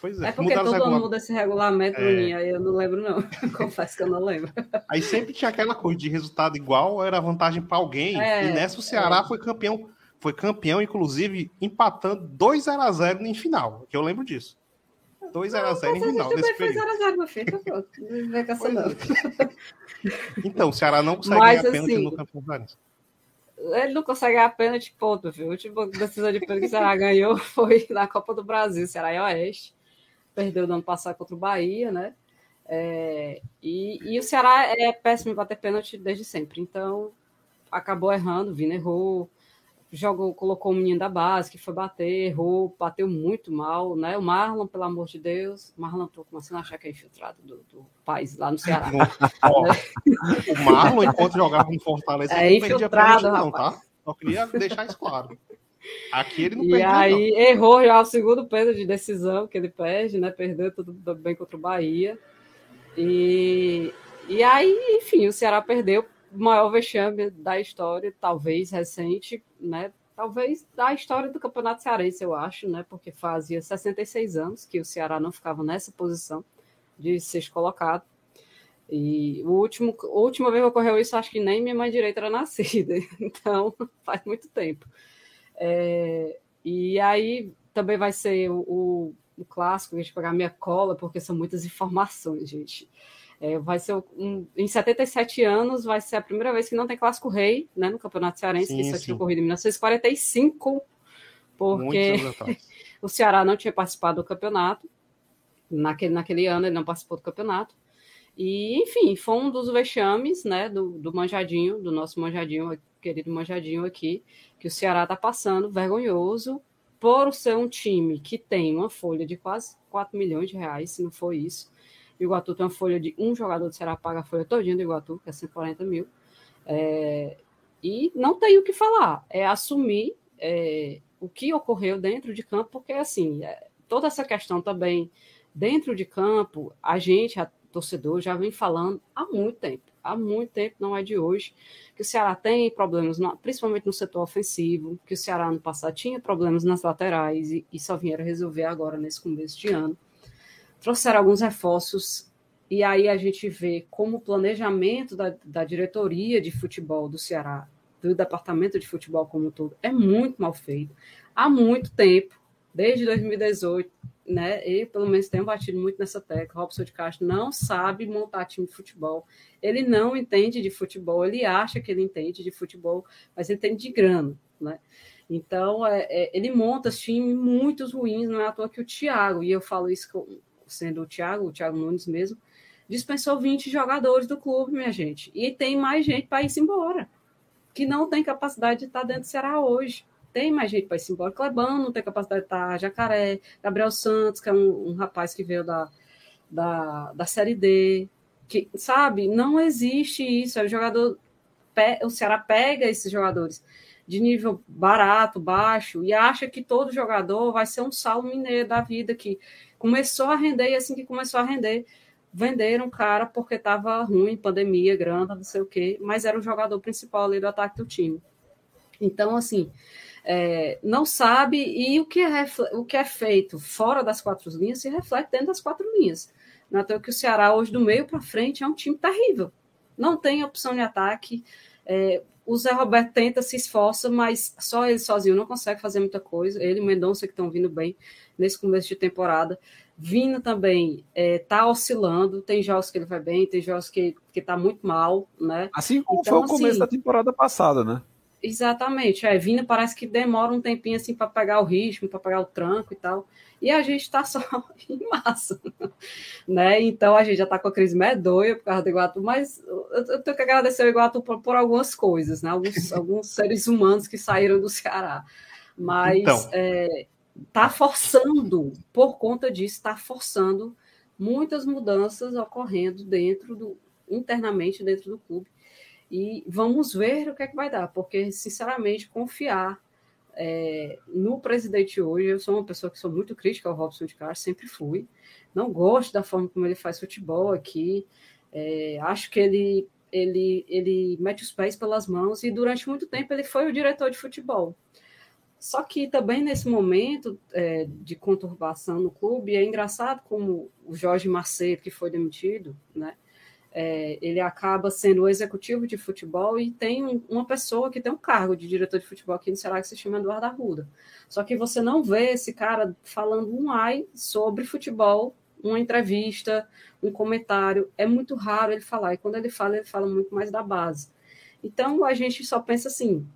Pois é. É porque todo regulam... mundo esse regulamento, é... Minha, eu não lembro, não. *laughs* Confesso que eu não lembro. Aí sempre tinha aquela coisa de resultado igual, era vantagem para alguém. É, e nessa o Ceará é. foi campeão, foi campeão, inclusive, empatando 2 x 0 em final, que eu lembro disso. 2 x 0 em final desse período. 0x0, meu filho. É. *laughs* então, o Ceará não consegue Mas, ganhar pênalti assim, no Campeonato ele não consegue ganhar pênalti, ponto, viu? A última decisão de pênalti que o Ceará ganhou *laughs* foi na Copa do Brasil, Ceará e Oeste perdeu no ano passado contra o Bahia, né? É, e, e, o Ceará é péssimo em bater pênalti desde sempre. Então, acabou errando, Vina errou, jogou, colocou o menino da base que foi bater, errou, bateu muito mal, né? O Marlon, pelo amor de Deus, o Marlon tô começando a achar que é infiltrado do, do país lá no Ceará. *laughs* o Marlon, enquanto jogava no Fortaleza, é infiltrado, pênalti, não, tá? Só queria deixar isso claro. Aqui ele não E aí não. errou já o segundo pênalti de decisão que ele perde, né? Perdeu tudo bem contra o Bahia. E, e aí, enfim, o Ceará perdeu o maior vexame da história, talvez recente, né? Talvez da história do Campeonato Cearense, eu acho, né? Porque fazia 66 anos que o Ceará não ficava nessa posição de ser colocado. E o último, a última vez que ocorreu isso, acho que nem minha mãe direita era nascida. *laughs* Então, faz muito tempo. É, e aí também vai ser o, o, o clássico, a gente pegar minha cola, porque são muitas informações, gente. É, vai ser um, em 77 anos, vai ser a primeira vez que não tem clássico rei né, no Campeonato Cearense, sim, que isso tinha ocorrido em 1945, porque *laughs* o Ceará não tinha participado do campeonato. Naquele, naquele ano ele não participou do campeonato. E, enfim, foi um dos vexames né, do, do Manjadinho, do nosso Manjadinho, querido Manjadinho aqui, que o Ceará está passando, vergonhoso, por ser um time que tem uma folha de quase 4 milhões de reais, se não for isso. O Iguatu tem uma folha de um jogador do Ceará paga a folha todinha do Iguatu, que é 140 mil. É, e não tem o que falar, é assumir é, o que ocorreu dentro de campo, porque assim, é, toda essa questão também dentro de campo, a gente, a torcedor, já vem falando há muito tempo há muito tempo, não é de hoje, que o Ceará tem problemas, principalmente no setor ofensivo, que o Ceará no passado tinha problemas nas laterais e, e só vieram resolver agora nesse começo de ano. Trouxeram alguns reforços e aí a gente vê como o planejamento da, da diretoria de futebol do Ceará, do departamento de futebol como um todo, é muito mal feito. Há muito tempo, desde 2018, né? Pelo menos, tenho batido muito nessa tecla. Robson de Castro não sabe montar time de futebol. Ele não entende de futebol, ele acha que ele entende de futebol, mas ele entende de grana, né? Então, é, é, ele monta times muito ruins, não é à toa que o Thiago, e eu falo isso sendo o Thiago, o Thiago Nunes mesmo, dispensou 20 jogadores do clube, minha gente. E tem mais gente para ir embora, que não tem capacidade de estar dentro do Ceará hoje tem mais gente para ir embora. Clebão não tem capacidade de estar. Jacaré, Gabriel Santos, que é um, um rapaz que veio da, da, da Série D. Que, sabe, não existe isso. É o jogador. O Ceará pega esses jogadores de nível barato, baixo, e acha que todo jogador vai ser um salmo mineiro da vida, que começou a render e assim que começou a render, venderam o cara porque estava ruim, pandemia, grana, não sei o quê, mas era o jogador principal ali do ataque do time. Então, assim, é, não sabe, e o que, é, o que é feito fora das quatro linhas se reflete dentro das quatro linhas. É que o Ceará, hoje, do meio para frente, é um time terrível. Não tem opção de ataque. É, o Zé Roberto tenta, se esforça, mas só ele sozinho não consegue fazer muita coisa. Ele e o Mendonça que estão vindo bem nesse começo de temporada. Vina também está é, tá oscilando, tem jogos que ele vai bem, tem jogos que está muito mal, né? Assim como então, foi o começo assim, da temporada passada, né? Exatamente, é, Vina parece que demora um tempinho assim para pegar o ritmo, para pegar o tranco e tal. E a gente está só *laughs* em massa, né? Então a gente já está com a crise medonha por causa do Iguatu, mas eu tenho que agradecer o Iguatu por, por algumas coisas, né? Alguns, *laughs* alguns seres humanos que saíram do Ceará. Mas então. é, está forçando, por conta disso, está forçando muitas mudanças ocorrendo dentro do internamente dentro do clube. E vamos ver o que é que vai dar, porque, sinceramente, confiar é, no presidente hoje, eu sou uma pessoa que sou muito crítica ao Robson de Castro, sempre fui. Não gosto da forma como ele faz futebol aqui. É, acho que ele, ele, ele mete os pés pelas mãos e durante muito tempo ele foi o diretor de futebol. Só que também nesse momento é, de conturbação no clube, é engraçado como o Jorge Macedo, que foi demitido, né? É, ele acaba sendo o executivo de futebol e tem um, uma pessoa que tem um cargo de diretor de futebol aqui no Ceará que se chama Eduardo Arruda. Só que você não vê esse cara falando um ai sobre futebol, uma entrevista, um comentário. É muito raro ele falar. E quando ele fala, ele fala muito mais da base. Então a gente só pensa assim: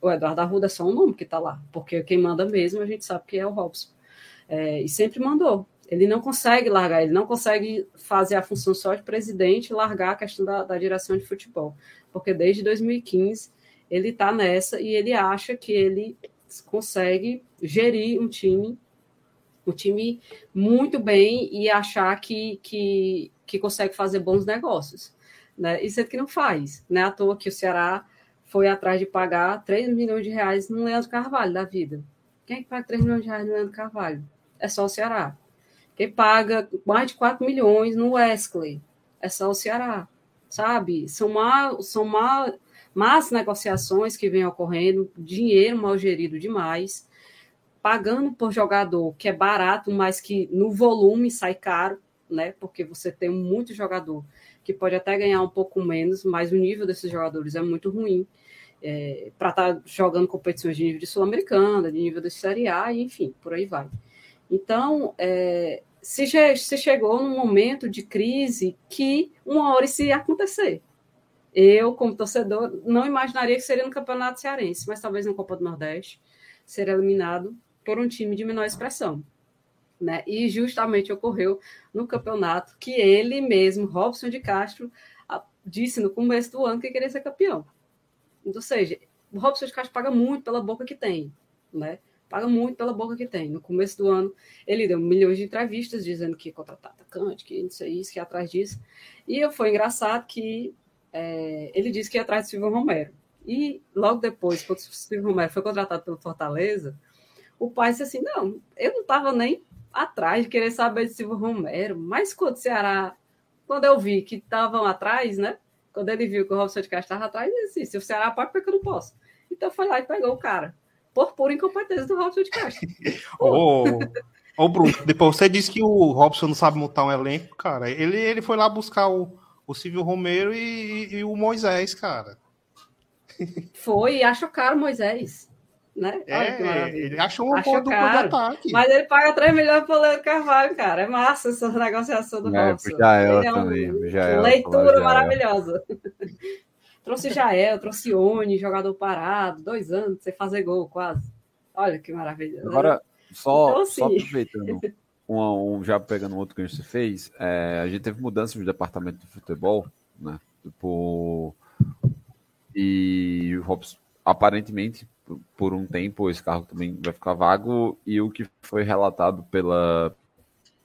o Eduardo Arruda é só um nome que está lá, porque quem manda mesmo a gente sabe que é o Robson. É, e sempre mandou. Ele não consegue largar, ele não consegue fazer a função só de presidente e largar a questão da, da direção de futebol, porque desde 2015 ele está nessa e ele acha que ele consegue gerir um time, um time muito bem e achar que, que, que consegue fazer bons negócios. Né? Isso é que não faz. Não é à toa que o Ceará foi atrás de pagar 3 milhões de reais no Leandro Carvalho da vida. Quem é que paga 3 milhões de reais no Leandro Carvalho? É só o Ceará. Quem paga mais de 4 milhões no Wesley? É só o Ceará. Sabe? São, mal, são mal, más negociações que vêm ocorrendo, dinheiro mal gerido demais, pagando por jogador que é barato, mas que no volume sai caro, né? Porque você tem muito jogador que pode até ganhar um pouco menos, mas o nível desses jogadores é muito ruim. É, para estar tá jogando competições de nível de Sul-Americana, de nível de Série A, enfim, por aí vai. Então, é, se, se chegou num momento de crise que uma hora isso ia acontecer. Eu, como torcedor, não imaginaria que seria no Campeonato Cearense, mas talvez na Copa do Nordeste, ser eliminado por um time de menor expressão. Né? E justamente ocorreu no campeonato que ele mesmo, Robson de Castro, disse no começo do ano que queria ser campeão. Ou seja, o Robson de Castro paga muito pela boca que tem, né? Paga muito pela boca que tem. No começo do ano, ele deu milhões de entrevistas dizendo que ia contratar atacante, que isso, isso, que ia atrás disso. E foi engraçado que é, ele disse que ia atrás do Silvio Romero. E logo depois, quando o Silvio Romero foi contratado pelo Fortaleza, o pai disse assim: Não, eu não estava nem atrás de querer saber de Silvio Romero, mas quando o Ceará, quando eu vi que estavam atrás, né? Quando ele viu que o Robson de Castro estava atrás, ele disse: Se o Ceará pode, por que eu não posso? Então foi lá e pegou o cara por pura incompetência do Robson de Castro. *laughs* Ô, oh, Bruno, depois você disse que o Robson não sabe montar um elenco, cara. Ele, ele foi lá buscar o, o Silvio Romero e, e, e o Moisés, cara. Foi, e acha caro Moisés. Né? É, ele achou um pouco do ataque. Mas ele paga 3 milhões pro Leandro Carvalho, cara. É massa essa negociação do é, Robson. Já é, é também. Um, já é, leitura maravilhosa. Trouxe Jael, trouxe Oni, jogador parado, dois anos, sem fazer gol quase. Olha que maravilha. Agora, só, então, assim... só aproveitando, um, um, já pegando um outro que a gente fez, é, a gente teve mudança no departamento de futebol, né? Tipo, e o Robson, aparentemente, por um tempo, esse carro também vai ficar vago, e o que foi relatado pela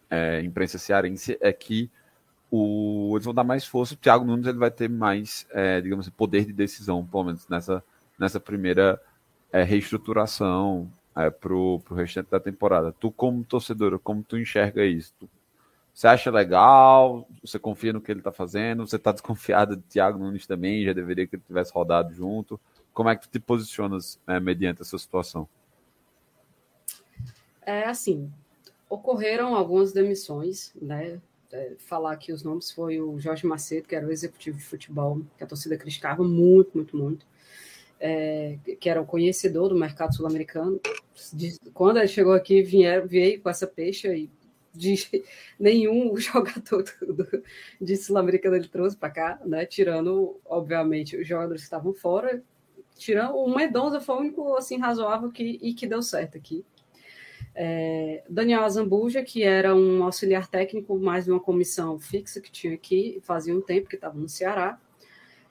é, imprensa cearense é que o, eles vão dar mais força. O Thiago Nunes ele vai ter mais, é, digamos, assim, poder de decisão, pelo menos nessa, nessa primeira é, reestruturação é, o restante da temporada. Tu, como torcedora, como tu enxerga isso? Tu Você acha legal? Você confia no que ele está fazendo? Você está *laughs* desconfiado de Thiago Nunes também? Já deveria que ele tivesse rodado junto? Como é que tu te posicionas é, mediante essa situação? É assim, ocorreram algumas demissões, né? É, falar aqui os nomes foi o Jorge Macedo, que era o executivo de futebol, que a torcida criticava muito, muito, muito, é, que era o conhecedor do mercado sul-americano. Quando ele chegou aqui, vieram, veio com essa peixe e de *laughs* nenhum *laughs* jogador do, de Sul-Americana ele trouxe para cá, né? Tirando, obviamente, os jogadores que estavam fora. Tirando o Mendonça foi o único assim razoável que, e que deu certo aqui. É, Daniel Azambuja, que era um auxiliar técnico, mais de uma comissão fixa que tinha aqui, fazia um tempo que estava no Ceará.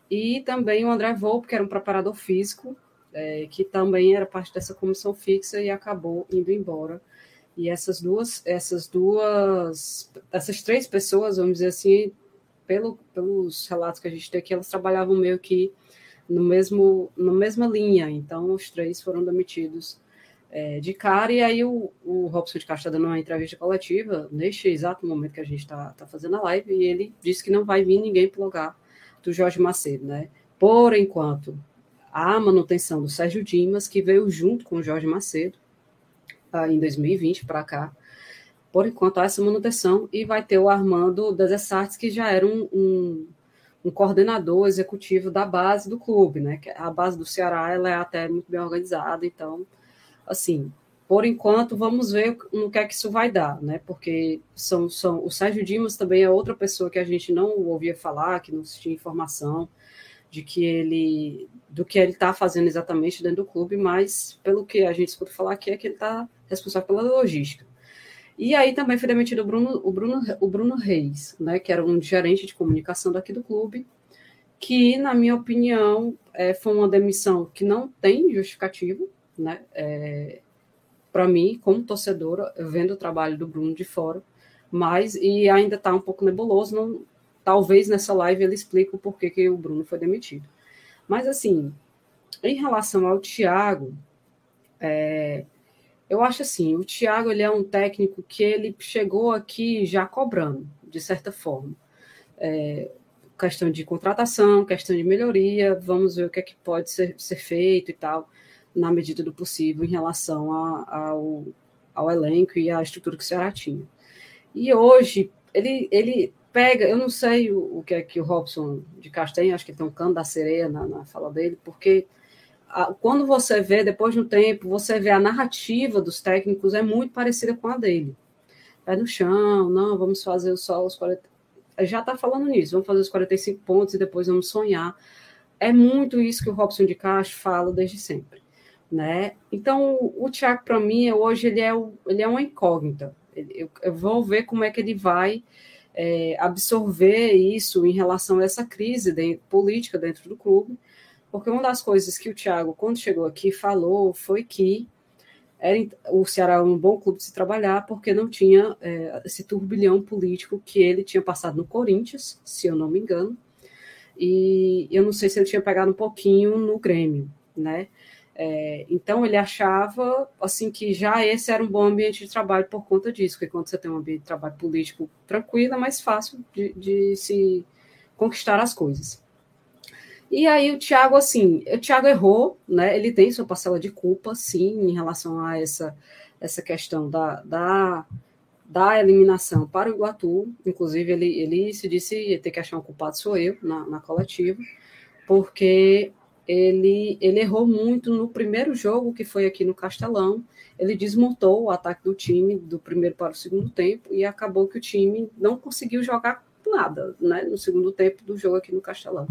E também o André Volpe, que era um preparador físico, é, que também era parte dessa comissão fixa e acabou indo embora e essas duas, essas duas, essas três pessoas, vamos dizer assim, pelo, pelos relatos que a gente tem aqui, elas trabalhavam meio que no mesmo, na mesma linha. Então, os três foram demitidos é, de cara. E aí, o, o Robson de Castro está dando uma entrevista coletiva, neste exato momento que a gente está tá fazendo a live, e ele disse que não vai vir ninguém para o lugar do Jorge Macedo, né? Por enquanto, a manutenção do Sérgio Dimas, que veio junto com o Jorge Macedo, em 2020 para cá. Por enquanto, há essa manutenção e vai ter o Armando Desessartes, que já era um, um, um, coordenador executivo da base do clube, né? A base do Ceará ela é até muito bem organizada, então, assim, por enquanto, vamos ver no que é que isso vai dar, né? Porque são, são o Sérgio Dimas também é outra pessoa que a gente não ouvia falar, que não tinha informação de que ele do que ele está fazendo exatamente dentro do clube, mas pelo que a gente escuta falar aqui é que ele está responsável pela logística. E aí também foi demitido o Bruno, o Bruno, o Bruno Reis, né, que era um gerente de comunicação daqui do clube, que, na minha opinião, é, foi uma demissão que não tem justificativo, né? É, para mim, como torcedora, vendo o trabalho do Bruno de fora, mas e ainda está um pouco nebuloso, não, talvez nessa live ele explique o porquê que o Bruno foi demitido. Mas assim, em relação ao Thiago, é, eu acho assim, o Thiago ele é um técnico que ele chegou aqui já cobrando, de certa forma. É, questão de contratação, questão de melhoria, vamos ver o que é que pode ser, ser feito e tal, na medida do possível, em relação a, ao, ao elenco e à estrutura que o Ceará tinha. E hoje, ele, ele pega, eu não sei o, o que é que o Robson de Castanho, acho que tem um cano da sereia na, na fala dele, porque quando você vê, depois de um tempo, você vê a narrativa dos técnicos é muito parecida com a dele. Pé no chão, não, vamos fazer só os 40. Já está falando nisso, vamos fazer os 45 pontos e depois vamos sonhar. É muito isso que o Robson de Castro fala desde sempre. Né? Então, o Thiago, para mim, hoje ele é, o, ele é uma incógnita. Eu, eu vou ver como é que ele vai é, absorver isso em relação a essa crise de, política dentro do clube porque uma das coisas que o Thiago, quando chegou aqui, falou foi que era, o Ceará era um bom clube de se trabalhar porque não tinha é, esse turbilhão político que ele tinha passado no Corinthians, se eu não me engano, e eu não sei se ele tinha pegado um pouquinho no Grêmio, né? É, então ele achava assim que já esse era um bom ambiente de trabalho por conta disso, porque quando você tem um ambiente de trabalho político tranquilo, é mais fácil de, de se conquistar as coisas. E aí o Thiago, assim, o Thiago errou, né? Ele tem sua parcela de culpa, sim, em relação a essa, essa questão da, da, da eliminação para o Iguatu. Inclusive, ele, ele se disse ter que achar um culpado sou eu na, na coletiva, porque ele, ele errou muito no primeiro jogo, que foi aqui no Castelão. Ele desmontou o ataque do time do primeiro para o segundo tempo e acabou que o time não conseguiu jogar nada né, no segundo tempo do jogo aqui no Castelão.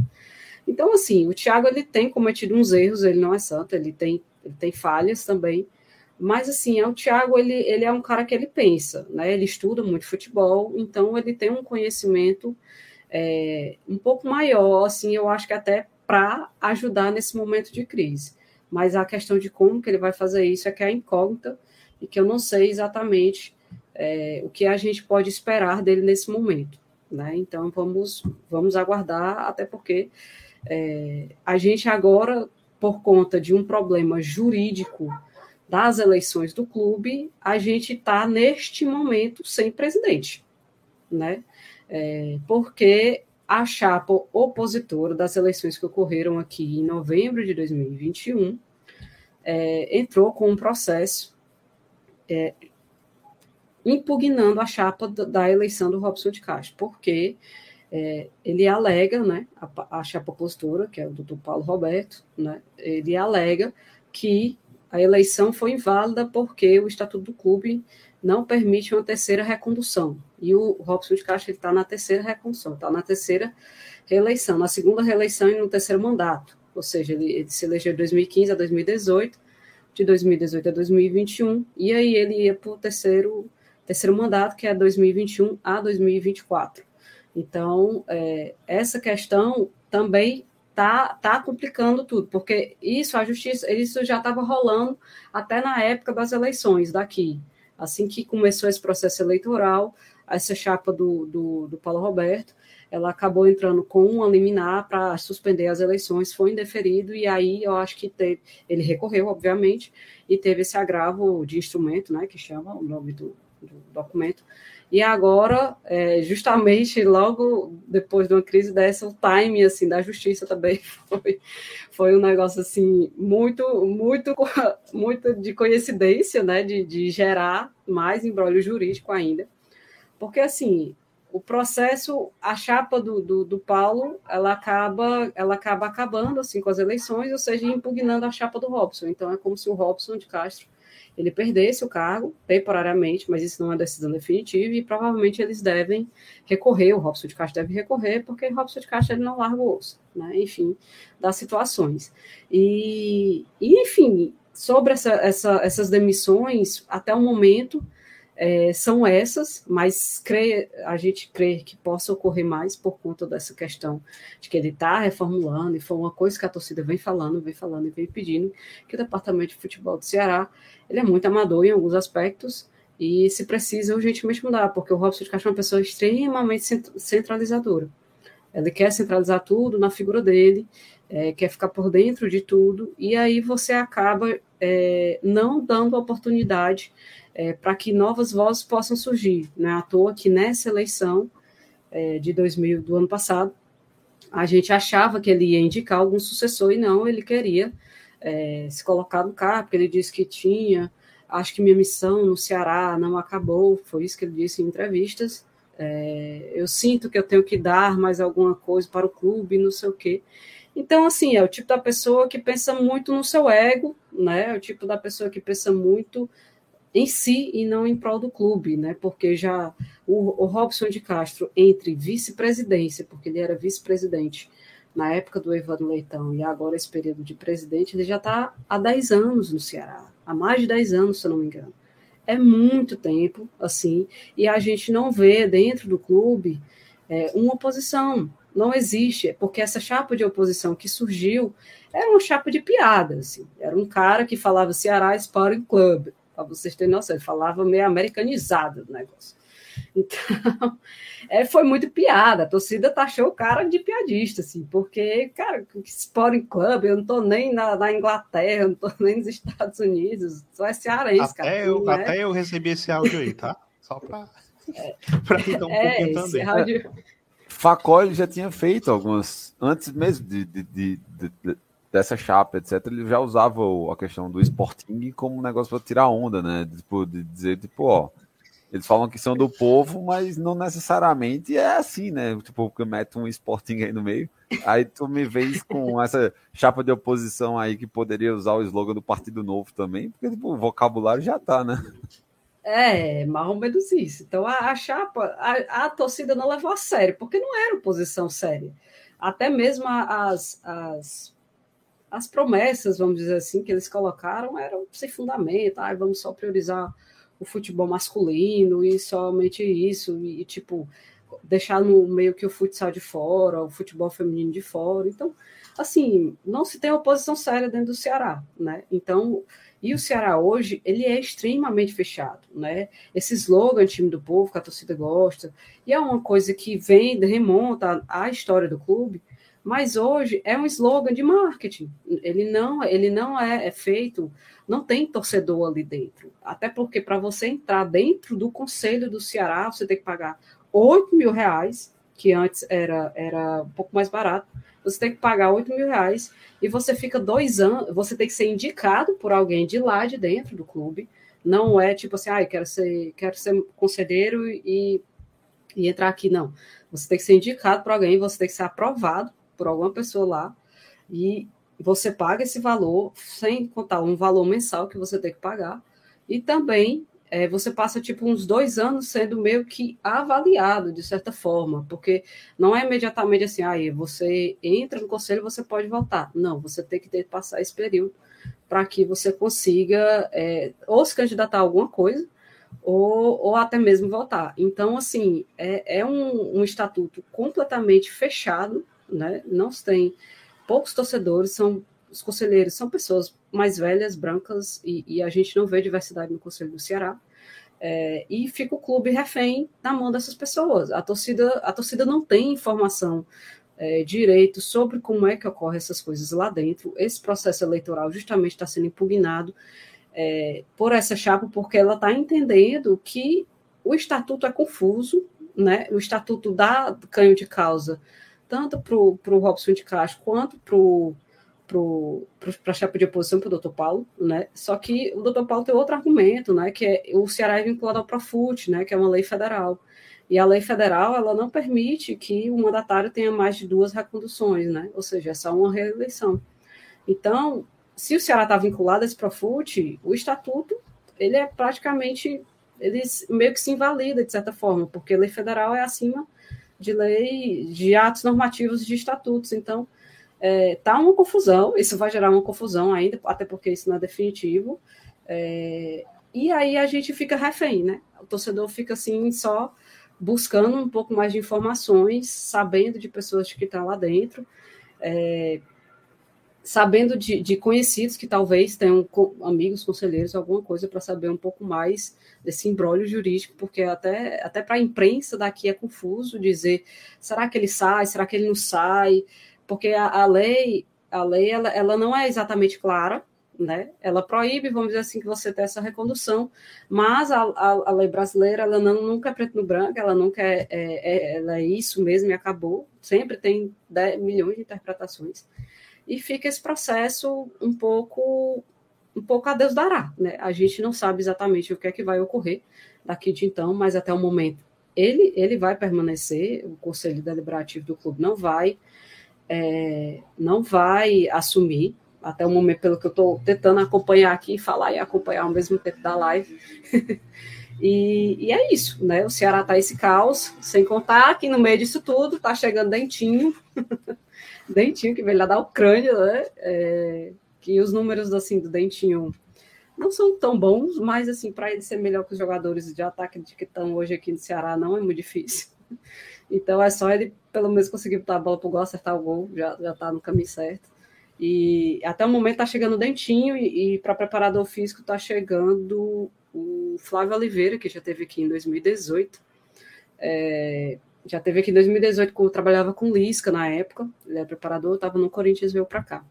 Então, assim, o Thiago ele tem cometido uns erros, ele não é santo, ele tem, ele tem falhas também, mas assim, é o Thiago, ele, ele é um cara que ele pensa, né? Ele estuda muito futebol, então ele tem um conhecimento é, um pouco maior, assim, eu acho que até para ajudar nesse momento de crise. Mas a questão de como que ele vai fazer isso é que é incógnita e que eu não sei exatamente é, o que a gente pode esperar dele nesse momento. Né? Então vamos, vamos aguardar, até porque é, a gente agora, por conta de um problema jurídico das eleições do clube, a gente está neste momento sem presidente. né? É, porque a chapa opositora das eleições que ocorreram aqui em novembro de 2021 é, entrou com um processo é, impugnando a chapa da eleição do Robson de Castro, porque é, ele alega, né, a, a chapa opositora, que é o doutor Paulo Roberto, né, ele alega que a eleição foi inválida porque o Estatuto do Clube não permite uma terceira recondução. E o Robson de Castro está na terceira recondução, está na terceira reeleição, na segunda reeleição e no terceiro mandato. Ou seja, ele, ele se elegeu de 2015 a 2018, de 2018 a 2021, e aí ele ia para o terceiro, terceiro mandato, que é 2021 a 2024. Então, é, essa questão também tá, tá complicando tudo, porque isso, a justiça, isso já estava rolando até na época das eleições daqui. Assim que começou esse processo eleitoral, essa chapa do, do, do Paulo Roberto, ela acabou entrando com uma liminar para suspender as eleições, foi indeferido, e aí eu acho que teve, ele recorreu, obviamente, e teve esse agravo de instrumento, né, que chama o nome do, do documento, e agora, é, justamente logo depois de uma crise dessa, o time assim da justiça também *laughs* foi, foi um negócio assim muito muito muito de coincidência, né, de, de gerar mais embrólio jurídico ainda, porque assim o processo, a chapa do, do, do, Paulo, ela acaba, ela acaba acabando assim com as eleições, ou seja, impugnando a chapa do Robson. Então é como se o Robson de Castro ele perdesse o cargo temporariamente, mas isso não é decisão definitiva e provavelmente eles devem recorrer, o Robson de Castro deve recorrer, porque o Robson de Castro ele não larga o osso, né? enfim, das situações. E, e enfim, sobre essa, essa, essas demissões, até o momento, é, são essas, mas crê, a gente crê que possa ocorrer mais por conta dessa questão de que ele está reformulando, e foi uma coisa que a torcida vem falando, vem falando e vem pedindo, que o Departamento de Futebol do Ceará ele é muito amador em alguns aspectos, e se precisa urgentemente mudar, porque o Robson de Castro é uma pessoa extremamente centralizadora. Ele quer centralizar tudo na figura dele, é, quer ficar por dentro de tudo, e aí você acaba é, não dando oportunidade é, para que novas vozes possam surgir. Não é à toa que nessa eleição é, de 2000, do ano passado, a gente achava que ele ia indicar algum sucessor e não, ele queria é, se colocar no carro, porque ele disse que tinha, acho que minha missão no Ceará não acabou, foi isso que ele disse em entrevistas. É, eu sinto que eu tenho que dar mais alguma coisa para o clube, não sei o quê. Então, assim, é o tipo da pessoa que pensa muito no seu ego, né? É o tipo da pessoa que pensa muito em si e não em prol do clube, né? Porque já o, o Robson de Castro, entre vice-presidência, porque ele era vice-presidente na época do Evandro Leitão e agora esse período de presidente, ele já está há 10 anos no Ceará, há mais de 10 anos, se eu não me engano. É muito tempo, assim, e a gente não vê dentro do clube é, uma oposição. Não existe, porque essa chapa de oposição que surgiu era uma chapa de piada, assim. Era um cara que falava Ceará Sporting Club, para vocês terem noção, ele falava meio americanizado o negócio. Então, *laughs* é, foi muito piada. A torcida taxou o cara de piadista, assim, porque, cara, Sporting Club, eu não tô nem na, na, Inglaterra, eu não tô nem nos Estados Unidos, só é cearense, até cara. Eu, é... Até eu recebi esse áudio aí, tá? Só para *laughs* é, *laughs* pra ficar um é, pouquinho também. Áudio... Facol já tinha feito algumas, antes mesmo de, de, de, de dessa chapa, etc., ele já usava a questão do Sporting como um negócio para tirar onda, né? Tipo, de dizer, tipo, ó, eles falam que são do povo, mas não necessariamente é assim, né? Tipo, que mete um Sporting aí no meio. Aí tu me vês com essa chapa de oposição aí que poderia usar o slogan do Partido Novo também, porque tipo, o vocabulário já tá, né? É, mais ou menos isso. Então a, a chapa, a, a, torcida não levou a sério, porque não era oposição séria. Até mesmo as, as as promessas, vamos dizer assim, que eles colocaram eram sem fundamento, ah, vamos só priorizar o futebol masculino e somente isso, e, e tipo, deixar no meio que o futsal de fora, o futebol feminino de fora. Então, assim, não se tem oposição séria dentro do Ceará, né? Então, e o Ceará hoje, ele é extremamente fechado, né? Esse slogan time do povo que a torcida gosta, e é uma coisa que vem, remonta à história do clube, mas hoje é um slogan de marketing. Ele não, ele não é, é feito, não tem torcedor ali dentro. Até porque para você entrar dentro do conselho do Ceará, você tem que pagar 8 mil reais, que antes era, era um pouco mais barato, você tem que pagar 8 mil reais e você fica dois anos, você tem que ser indicado por alguém de lá de dentro do clube. Não é tipo assim, ah, eu quero ser, quero ser conselheiro e, e entrar aqui, não. Você tem que ser indicado por alguém, você tem que ser aprovado por alguma pessoa lá e você paga esse valor, sem contar um valor mensal que você tem que pagar, e também é, você passa tipo uns dois anos sendo meio que avaliado de certa forma, porque não é imediatamente assim, aí você entra no conselho você pode voltar. Não, você tem que ter, passar esse período para que você consiga é, ou se candidatar a alguma coisa, ou, ou até mesmo votar. Então, assim, é, é um, um estatuto completamente fechado, né? Não tem poucos torcedores, são os conselheiros são pessoas mais velhas, brancas, e, e a gente não vê diversidade no Conselho do Ceará. É, e fica o clube refém na mão dessas pessoas. A torcida, a torcida não tem informação é, direito sobre como é que ocorrem essas coisas lá dentro. Esse processo eleitoral justamente está sendo impugnado é, por essa chapa, porque ela está entendendo que o estatuto é confuso, né? o estatuto dá canho de causa tanto para o Robson de Castro quanto para a chapa de oposição, para o doutor Paulo, né? Só que o doutor Paulo tem outro argumento, né? Que é o Ceará é vinculado ao Profut, né? Que é uma lei federal. E a lei federal ela não permite que o mandatário tenha mais de duas reconduções, né? Ou seja, é só uma reeleição. Então, se o Ceará está vinculado a esse Profut, o estatuto ele é praticamente ele meio que se invalida de certa forma, porque a lei federal é acima de lei, de atos normativos de estatutos. Então, é, tá uma confusão, isso vai gerar uma confusão ainda, até porque isso não é definitivo. É, e aí a gente fica refém, né? O torcedor fica assim só buscando um pouco mais de informações, sabendo de pessoas que estão lá dentro. É, sabendo de, de, conhecidos que talvez tenham amigos, conselheiros, alguma coisa para saber um pouco mais desse embrólio jurídico, porque até, até para a imprensa daqui é confuso dizer será que ele sai, será que ele não sai, porque a, a lei, a lei ela, ela não é exatamente clara, né? Ela proíbe, vamos dizer assim, que você tenha essa recondução, mas a, a, a lei brasileira ela não, nunca é preto no branco, ela nunca é, é, é, ela é isso mesmo e acabou, sempre tem 10 milhões de interpretações e fica esse processo um pouco um pouco a Deus dará, né? A gente não sabe exatamente o que é que vai ocorrer daqui de então, mas até o momento ele ele vai permanecer, o conselho deliberativo do clube não vai é, não vai assumir até o momento pelo que eu estou tentando acompanhar aqui, falar e acompanhar ao mesmo tempo da live. *laughs* e, e, é isso, né? O Ceará tá esse caos, sem contar que no meio disso tudo tá chegando Dentinho. *laughs* Dentinho, que veio lá da Ucrânia, né? É, que os números assim do Dentinho não são tão bons, mas assim, para ele ser melhor que os jogadores de ataque que estão hoje aqui no Ceará, não é muito difícil. *laughs* Então é só ele, pelo menos, conseguir botar a bola pro gol, acertar o gol, já, já tá no caminho certo. E até o momento tá chegando o Dentinho, e, e para preparador físico tá chegando o Flávio Oliveira, que já teve aqui em 2018. É, já teve aqui em 2018, quando eu trabalhava com Lisca na época, ele é preparador, estava no Corinthians veio para cá.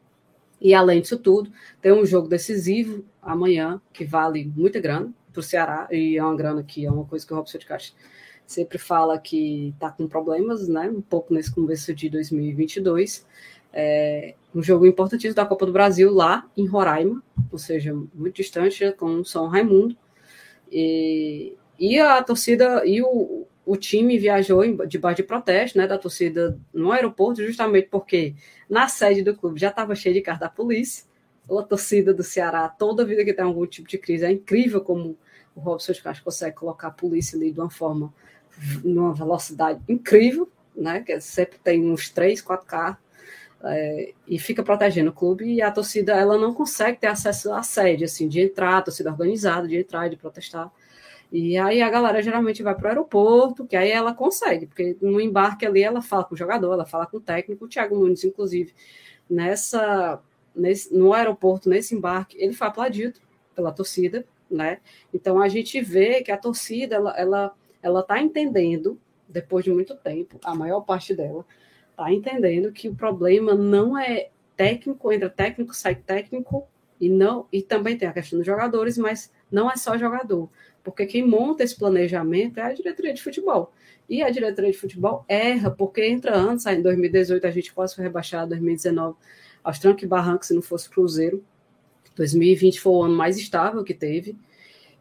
E além disso tudo, tem um jogo decisivo amanhã, que vale muita grana para o Ceará, e é uma grana que é uma coisa que o Robson de Caixa sempre fala que está com problemas, né? Um pouco nesse começo de 2022. É um jogo importantíssimo da Copa do Brasil lá em Roraima, ou seja, muito distante com São Raimundo. E, e a torcida e o, o time viajou debaixo de protesto né, da torcida no aeroporto, justamente porque na sede do clube já estava cheio de carro da polícia. A torcida do Ceará, toda vida que tem algum tipo de crise, é incrível como o Robson Castro consegue colocar a polícia ali de uma forma, numa velocidade incrível, né? Que sempre tem uns três, quatro carros. É, e fica protegendo o clube e a torcida ela não consegue ter acesso à sede assim de entrar, a torcida organizada de entrar de protestar e aí a galera geralmente vai para o aeroporto, que aí ela consegue, porque no embarque ali ela fala com o jogador, ela fala com o técnico, o Thiago Nunes, inclusive, nessa, nesse, no aeroporto, nesse embarque, ele foi aplaudido pela torcida, né? Então a gente vê que a torcida, ela, ela, ela tá entendendo, depois de muito tempo, a maior parte dela, está entendendo que o problema não é técnico, entra técnico, sai técnico, e não e também tem a questão dos jogadores, mas não é só jogador, porque quem monta esse planejamento é a diretoria de futebol. E a diretoria de futebol erra, porque entra antes, em 2018 a gente quase foi rebaixado, 2019 aos trancos e barrancos, se não fosse Cruzeiro. 2020 foi o ano mais estável que teve.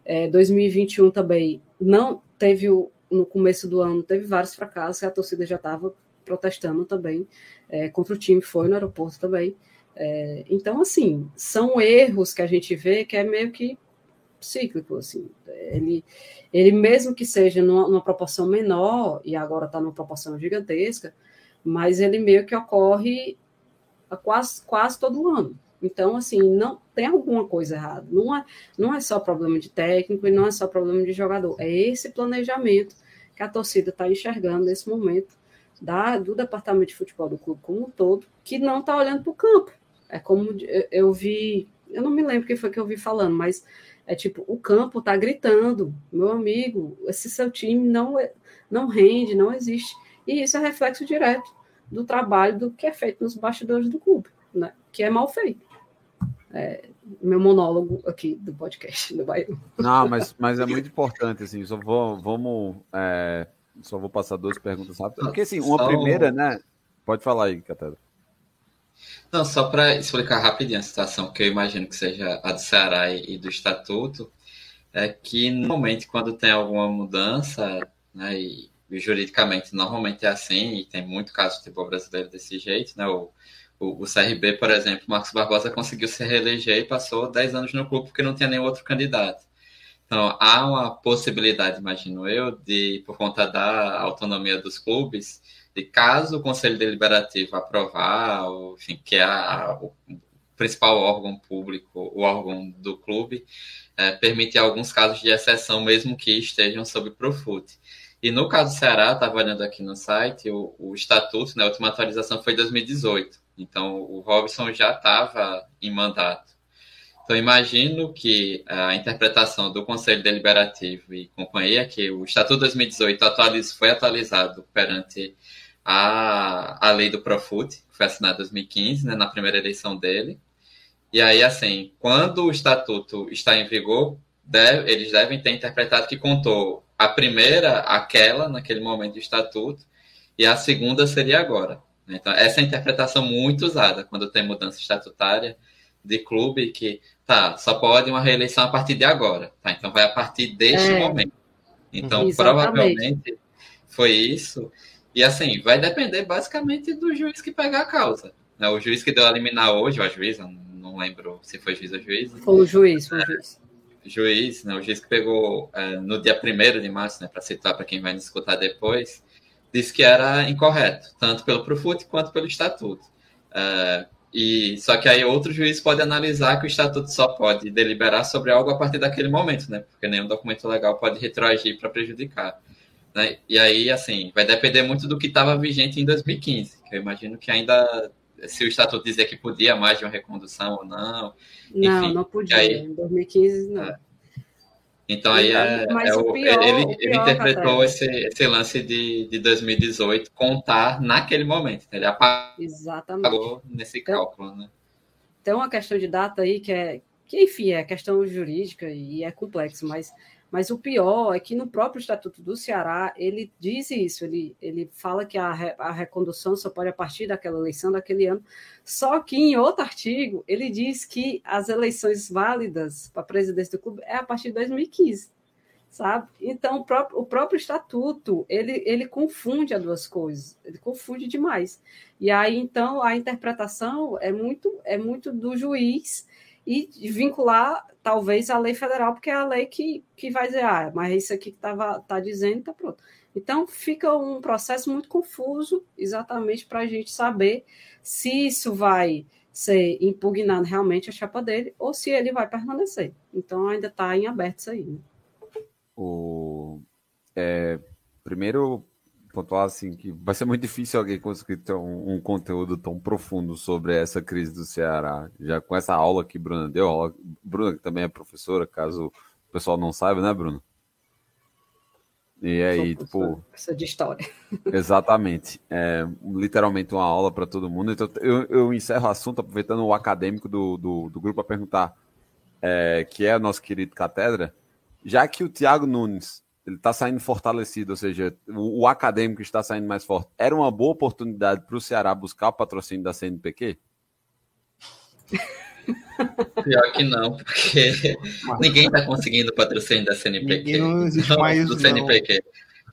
É, 2021 também não teve o, no começo do ano teve vários fracassos e a torcida já estava protestando também é, contra o time, foi no aeroporto também. É, então, assim, são erros que a gente vê que é meio que cíclico, assim. Ele, ele mesmo que seja numa, numa proporção menor, e agora está numa proporção gigantesca, mas ele meio que ocorre a quase, quase todo ano. Então, assim, não tem alguma coisa errada. Não é, não é só problema de técnico e não é só problema de jogador. É esse planejamento que a torcida está enxergando nesse momento da, do departamento de futebol do clube como um todo, que não está olhando para o campo. É como eu vi, eu não me lembro quem foi que eu vi falando, mas é tipo, o campo está gritando, meu amigo, esse seu time não, é, não rende, não existe. E isso é reflexo direto do trabalho do que é feito nos bastidores do clube, né? que é mal feito é, meu monólogo aqui do podcast do Bahia. Não, mas, mas é muito importante, assim, só vou, vamos, é, só vou passar duas perguntas rápidas, porque assim, uma só... primeira, né, pode falar aí, Catedra. Não, só para explicar rapidinho a situação, que eu imagino que seja a do Ceará e do Estatuto, é que normalmente quando tem alguma mudança, né, e, e juridicamente normalmente é assim, e tem muito caso de futebol brasileiro desse jeito, né, o, o, o CRB, por exemplo, Marcos Barbosa conseguiu se reeleger e passou 10 anos no clube porque não tinha nenhum outro candidato. Então, há uma possibilidade, imagino eu, de, por conta da autonomia dos clubes, de caso o Conselho Deliberativo aprovar, enfim, que é a, o principal órgão público, o órgão do clube, é, permitir alguns casos de exceção, mesmo que estejam sob Profut. E no caso do Ceará, estava olhando aqui no site, o, o estatuto, né, a última atualização foi em 2018. Então, o Robson já estava em mandato. Então, imagino que a interpretação do Conselho Deliberativo e companhia, que o Estatuto 2018 atualiz, foi atualizado perante a, a lei do Profut, que foi assinada em 2015, né, na primeira eleição dele. E aí, assim, quando o Estatuto está em vigor, deve, eles devem ter interpretado que contou a primeira, aquela, naquele momento do Estatuto, e a segunda seria agora. Então, essa é a interpretação muito usada quando tem mudança estatutária de clube, que tá, só pode uma reeleição a partir de agora. Tá? Então, vai a partir deste é. momento. Então, Exatamente. provavelmente foi isso. E assim, vai depender basicamente do juiz que pegar a causa. Né? O juiz que deu a liminar hoje, ou a juíza, não lembro se foi juiz ou juiz. Foi o juiz, foi o juiz. É, juiz, né? O juiz que pegou é, no dia 1 de março, né? Para citar para quem vai nos escutar depois, disse que era incorreto, tanto pelo Profut quanto pelo Estatuto. Uh, e só que aí outro juiz pode analisar que o Estatuto só pode deliberar sobre algo a partir daquele momento, né? Porque nenhum documento legal pode retroagir para prejudicar. Né? E aí, assim, vai depender muito do que estava vigente em 2015, que eu imagino que ainda se o estatuto dizia que podia mais de uma recondução ou não. Não, Enfim, não podia. Aí, em 2015, não. Então aí é, é o, pior, ele, o ele interpretou esse, esse lance de, de 2018 contar naquele momento. Ele apagou Exatamente. nesse então, cálculo, né? Tem uma questão de data aí que é que enfim é questão jurídica e é complexo, mas mas o pior é que no próprio Estatuto do Ceará ele diz isso, ele, ele fala que a, re, a recondução só pode a partir daquela eleição daquele ano. Só que em outro artigo ele diz que as eleições válidas para a presidência do clube é a partir de 2015, sabe? Então o próprio, o próprio estatuto ele, ele confunde as duas coisas, ele confunde demais. E aí então a interpretação é muito é muito do juiz e vincular talvez a lei federal, porque é a lei que, que vai dizer, ah, mas isso aqui que estava tá dizendo está pronto. Então fica um processo muito confuso, exatamente para a gente saber se isso vai ser impugnado realmente a chapa dele ou se ele vai permanecer. Então ainda está em aberto isso aí. Né? O, é, primeiro pontuar assim que vai ser muito difícil alguém conseguir ter um, um, conteúdo tão profundo sobre essa crise do Ceará. Já com essa aula que Bruna deu, aula, Bruna que também é professora, caso o pessoal não saiba, né, Bruno? E aí, tipo. Essa de história. *laughs* Exatamente. É literalmente uma aula para todo mundo. Então, eu, eu encerro o assunto aproveitando o acadêmico do, do, do grupo para perguntar. é, que é o nosso querido Catedra, já que o Thiago Nunes ele está saindo fortalecido, ou seja, o, o, acadêmico está saindo mais forte, era uma boa oportunidade para o Ceará buscar o patrocínio da CNPq? Pior que não, porque ninguém está conseguindo o patrocínio da CNPq. Não existe não, mais do CNPq.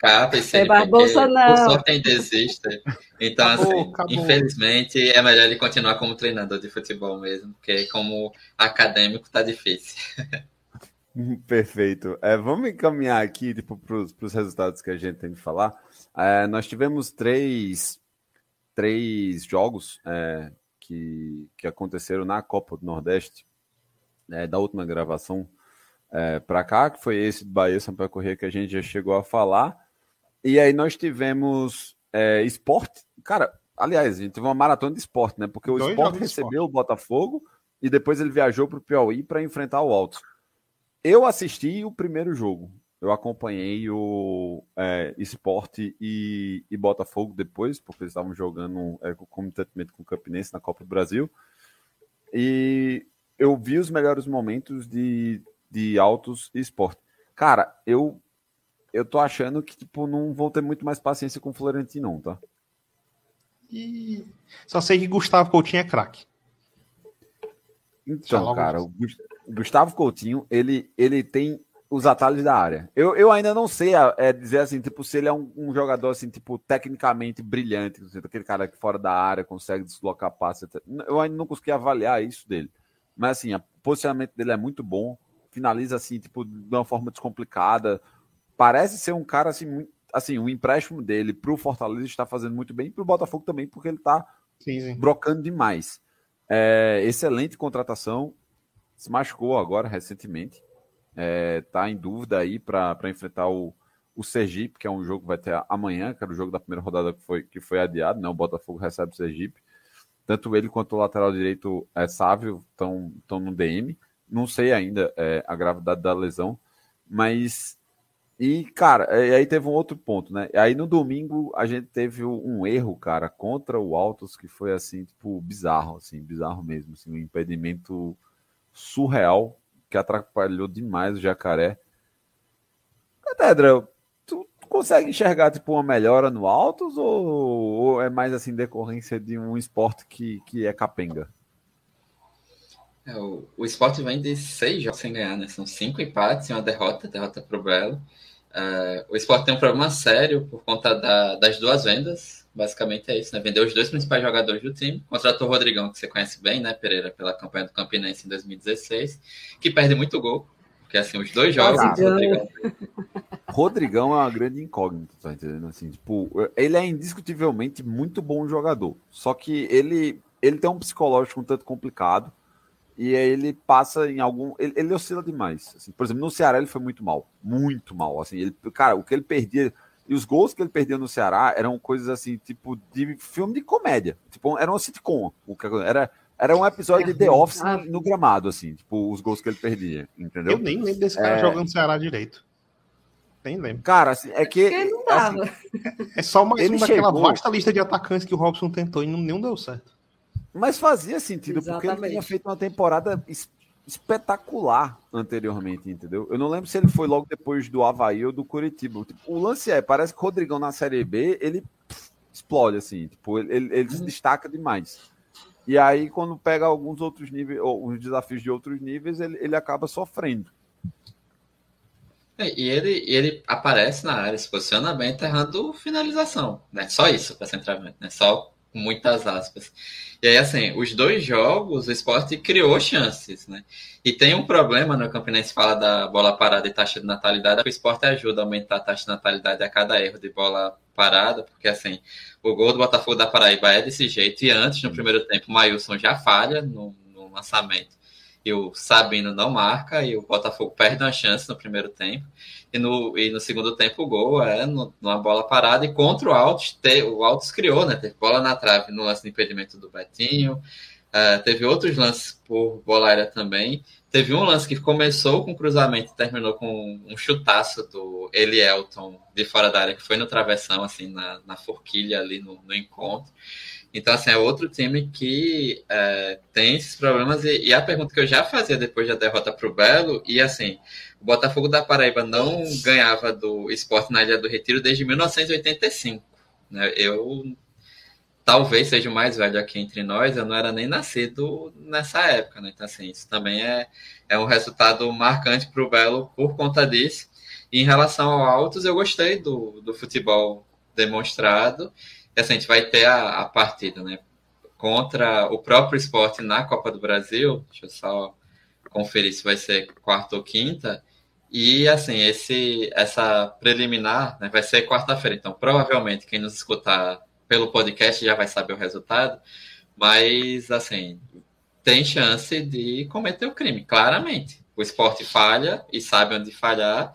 Capa e CNPq. Barbosa, não. Só quem desiste. Então, acabou, assim, acabou. infelizmente, é melhor ele continuar como treinador de futebol mesmo, porque como acadêmico está difícil. *laughs* *laughs* Perfeito. É, vamos encaminhar aqui tipo, para os resultados que a gente tem de falar. É, nós tivemos três, três jogos é, que, que aconteceram na Copa do Nordeste, é, da última gravação é, para cá, que foi esse do Bahia Sampaio Corrêa que a gente já chegou a falar. E aí nós tivemos é, esporte. Cara, aliás, a gente teve uma maratona de esporte, né? Porque o esporte recebeu esporte. o Botafogo e depois ele viajou para o Piauí para enfrentar o Altos. Eu assisti o primeiro jogo. Eu acompanhei o é, Esporte e, e, Botafogo depois, porque eles estavam jogando é, concomitantemente com o Campinense na Copa do Brasil. E eu vi os melhores momentos de, de Autos e Esporte. Cara, eu eu tô achando que tipo não vou ter muito mais paciência com o Florentino, não, tá? E só sei que Gustavo Coutinho é craque. Então, cara, o Gustavo Coutinho, ele, ele tem os atalhos da área. Eu, eu ainda não sei é, dizer assim, tipo, se ele é um, um, jogador assim, tipo, tecnicamente brilhante, aquele cara que fora da área consegue deslocar passe. Eu ainda não consegui avaliar isso dele. Mas assim, o posicionamento dele é muito bom, finaliza assim, tipo, de uma forma descomplicada. Parece ser um cara assim, muito, assim, o um empréstimo dele para o Fortaleza está fazendo muito bem, para o Botafogo também, porque ele está brocando demais. É, excelente contratação se machucou agora recentemente. Está é, em dúvida aí para enfrentar o, o Sergipe, que é um jogo que vai ter amanhã, que era o jogo da primeira rodada que foi, que foi adiado, né? O Botafogo recebe o Sergipe. Tanto ele quanto o lateral direito é Sávio estão no DM. Não sei ainda é, a gravidade da lesão, mas. E, cara, e aí teve um outro ponto, né? Aí no domingo a gente teve um erro, cara, contra o Altos, que foi assim, tipo, bizarro, assim, bizarro mesmo, assim, um impedimento surreal que atrapalhou demais o jacaré. Catedra, tu, consegue enxergar tipo uma melhora no Altos ou, ou, é mais assim decorrência de um esporte que, que é capenga? É, o, o esporte vem de seis jogos sem ganhar, né? São cinco empates e uma derrota, derrota pro Belo. Uh, o esporte tem um problema sério por conta da, das duas vendas Basicamente é isso, né? Vendeu os dois principais jogadores do time, contratou o Rodrigão, que você conhece bem, né, Pereira, pela campanha do Campinense em 2016, que perde muito gol, porque assim, os dois jogos. Rodrigão... *laughs* Rodrigão é uma grande incógnita, tá entendendo? Assim, tipo, ele é indiscutivelmente muito bom jogador, só que ele, ele tem um psicológico um tanto complicado e aí ele passa em algum. Ele, ele oscila demais. Assim, por exemplo, no Ceará ele foi muito mal, muito mal. Assim, ele, cara, o que ele perdia e os gols que ele perdeu no Ceará eram coisas assim, tipo, de filme de comédia. Tipo, era uma sitcom. Era, era um episódio de The Office no, gramado, assim, tipo, os gols que ele perdia, entendeu? Eu nem lembro desse cara é... jogando Ceará direito. Nem lembro. Cara, assim, é que. É, assim, é só mais um daquela chegou... vasta lista de atacantes que o Robson tentou e não, nenhum deu certo. Mas fazia sentido, Exatamente. porque ele tinha feito uma temporada espetacular anteriormente, entendeu? Eu não lembro se ele foi logo depois do Havaí ou do Curitiba. Tipo, o lance é, parece que o Rodrigão na Série B, ele pff, explode, assim, tipo, ele, ele, ele se destaca demais. E aí, quando pega alguns outros níveis, ou os desafios de outros níveis, ele, ele acaba sofrendo. É, e ele, ele aparece na área, se posiciona bem, tá errando finalização, né? Só isso para centramento, né? Só muitas aspas. E aí, assim, os dois jogos, o esporte criou chances, né? E tem um problema no Campinense fala da bola parada e taxa de natalidade, o esporte ajuda a aumentar a taxa de natalidade a cada erro de bola parada, porque assim, o gol do Botafogo da Paraíba é desse jeito, e antes, no primeiro tempo, o Mailson já falha no, no lançamento e o Sabino não marca e o Botafogo perde uma chance no primeiro tempo. E no, e no segundo tempo o gol é no, numa bola parada e contra o Altos, te, o Altos criou, né? Teve bola na trave no lance de impedimento do Betinho. Uh, teve outros lances por bola aérea também. Teve um lance que começou com cruzamento e terminou com um chutaço do Elielton de fora da área, que foi no travessão, assim, na, na forquilha ali no, no encontro. Então, assim, é outro time que é, tem esses problemas. E, e, a pergunta que eu já fazia depois da derrota para o Belo, e assim, o Botafogo da Paraíba não ganhava do esporte na Ilha do Retiro desde 1985. Né? Eu talvez seja o mais velho aqui entre nós, eu não era nem nascido nessa época, né? Então, assim, isso também é, é um resultado marcante para o Belo por conta disso. E em relação ao Altos, eu gostei do, do futebol demonstrado. Assim, a gente vai ter a, a partida, né? Contra o próprio esporte na Copa do Brasil. Deixa eu só conferir se vai ser quarta ou quinta. E assim, esse, essa preliminar né, vai ser quarta-feira. Então, provavelmente, quem nos escutar pelo podcast já vai saber o resultado. Mas, assim, tem chance de cometer o crime, claramente. O esporte falha e sabe onde falhar.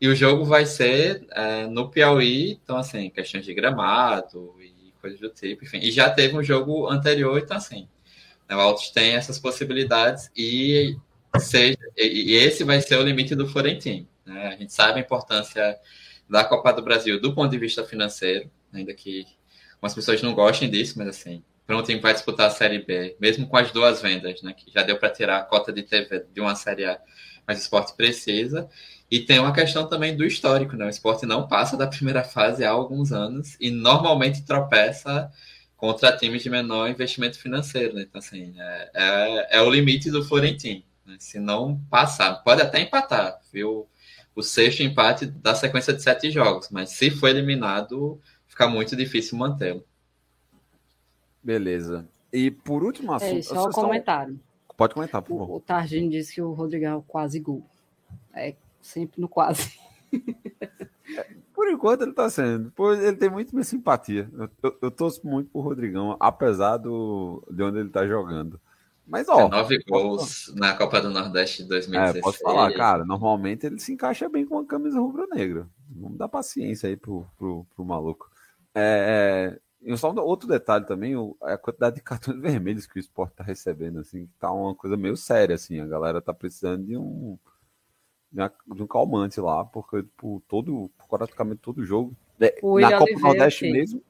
E o jogo vai ser é, no Piauí, então, assim, questões de gramado coisas do tipo, enfim. E já teve um jogo anterior, então, assim, né, o Altos tem essas possibilidades e seja, e esse vai ser o limite do Florentino. Né? A gente sabe a importância da Copa do Brasil do ponto de vista financeiro, ainda que algumas pessoas não gostem disso, mas assim, para um time vai disputar a Série B, mesmo com as duas vendas, né, que já deu para tirar a cota de TV de uma Série A, mas o esporte precisa. E tem uma questão também do histórico, né? O esporte não passa da primeira fase há alguns anos e normalmente tropeça contra times de menor investimento financeiro, né? Então, assim, é, é, é o limite do Florentino. Né? Se não passar, pode até empatar, viu? O sexto empate da sequência de sete jogos, mas se for eliminado, fica muito difícil mantê-lo. Beleza. E por último É, assunto. só um comentário. Pode comentar, por O, favor. o Targino disse que o Rodrigo é o quase gol. É sempre no quase. Por enquanto ele tá sendo. Pois ele tem muito minha simpatia. Eu, eu, eu torço muito pro Rodrigão, apesar do, de onde ele tá jogando. Mas, ó. Nove posso- gols na Copa do Nordeste de É, 2016. posso falar, cara. Normalmente ele se encaixa bem com a camisa rubro-negra. Vamos dar paciência aí pro, pro, pro maluco. É, é, e só um outro detalhe também, o- a quantidade de cartões *laughs* vermelhos que o esporte tá recebendo, assim, que tá uma coisa meio séria, assim. A galera tá precisando de um, de, uma- de um calmante lá, porque tipo, todo, praticamente todo jogo. é, O na William Copa Oliveira, Nordeste mesmo.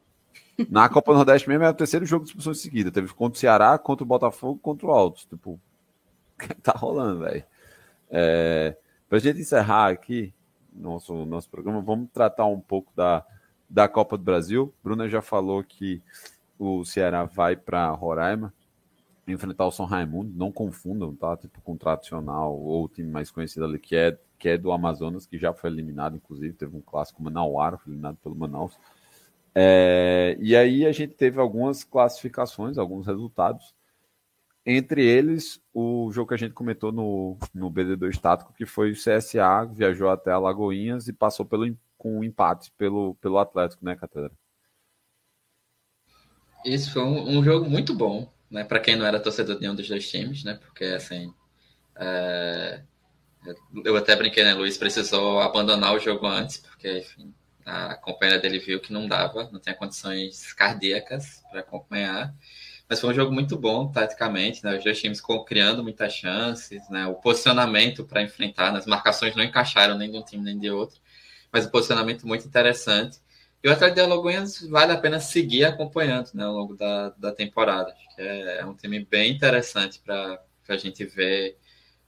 Na Copa Nordeste mesmo é o terceiro jogo de expulsão em seguida. Teve contra o Ceará, contra o Botafogo, contra o Altos. Tipo, *laughs* tá rolando, velho. É, pra gente encerrar aqui nosso, nosso programa, vamos tratar um pouco da, da Copa do Brasil. Bruna já falou que o Ceará vai para Roraima enfrentar o São Raimundo. Não confundam, tá? Tipo, com o tradicional ou o time mais conhecido ali, que é, que é do Amazonas, que já foi eliminado, inclusive. Teve um clássico Manauara, foi eliminado pelo Manaus. É, e aí a gente teve algumas classificações, alguns resultados. Entre eles, o jogo que a gente comentou no, no BD2 estático, que foi o CSA, viajou até Alagoinhas e passou pelo, com um empate pelo, pelo Atlético, né, Catedra? Isso foi um, um jogo muito bom, né? Para quem não era torcedor de nenhum dos dois times, né? Porque assim, é, eu até brinquei, né? Luiz precisou abandonar o jogo antes, porque enfim, a companheira dele viu que não dava, não tinha condições cardíacas para acompanhar. Mas foi um jogo muito bom, taticamente, né? Os dois times criando muitas chances, né? O posicionamento para enfrentar, né? as marcações não encaixaram nem de um time nem de outro, mas o posicionamento muito interessante. E o Atlético de Alagoinhas vale a pena seguir acompanhando né, ao longo da, da temporada. Que é, é um time bem interessante para a gente ver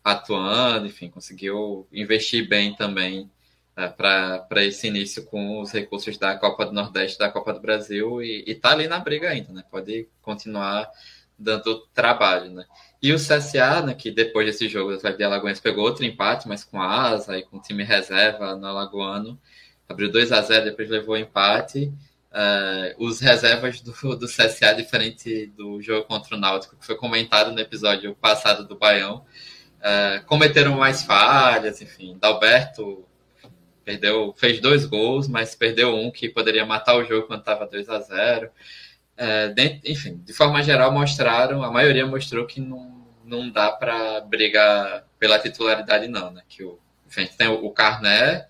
atuando, enfim, conseguiu investir bem também é, para esse início com os recursos da Copa do Nordeste, da Copa do Brasil, e está ali na briga ainda, né? Pode continuar dando trabalho, né? E o CSA, né, que depois desse jogo, o Atlético de Alagoinhas pegou outro empate, mas com a asa e com o time reserva no Alagoano, abriu 2 a 0 depois levou empate. Uh, os reservas do, *laughs* do CSA, diferente do jogo contra o Náutico, que foi comentado no episódio passado do Baião, uh, cometeram mais falhas, enfim. Dalberto perdeu, fez dois gols, mas perdeu um que poderia matar o jogo quando estava 2 a 0 uh, dentro, Enfim, de forma geral, mostraram, a maioria mostrou que não, não dá para brigar pela titularidade, não, né? Que o, enfim, tem o, o Carné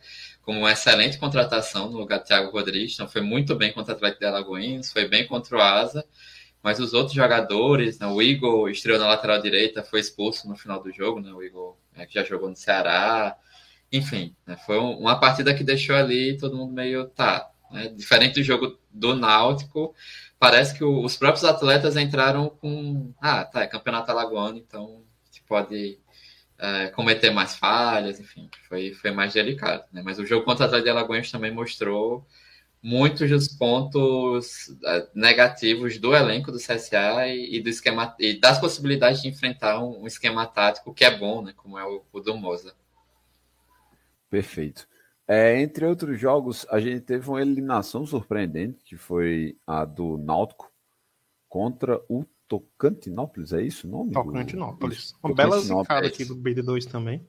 como uma excelente contratação no lugar do Thiago Rodrigues, então foi muito bem contra o Atlético de Alagoinhas, foi bem contra o Asa, mas os outros jogadores, né, o Igor estreou na lateral direita, foi expulso no final do jogo, né, o Igor é, que já jogou no Ceará, enfim, né, foi um, uma partida que deixou ali todo mundo meio, tá, Né? Diferente do jogo do Náutico, parece que o, os próprios atletas entraram com. Ah, tá, é campeonato alagoano, então pode é, cometer mais falhas, enfim, foi, foi mais delicado. Né? Mas o jogo contra o Atlético de Alagoas também mostrou muitos dos pontos é, negativos do elenco do CSA e, e, do esquema e das possibilidades de enfrentar um, um, esquema tático que é bom, né, como é o, o do Moza. Perfeito. É, entre outros jogos, a gente teve uma eliminação surpreendente, que foi a do Náutico contra o Tocantinópolis, é isso o nome? Tocantinópolis. Uma bela zicada aqui do BD2 também.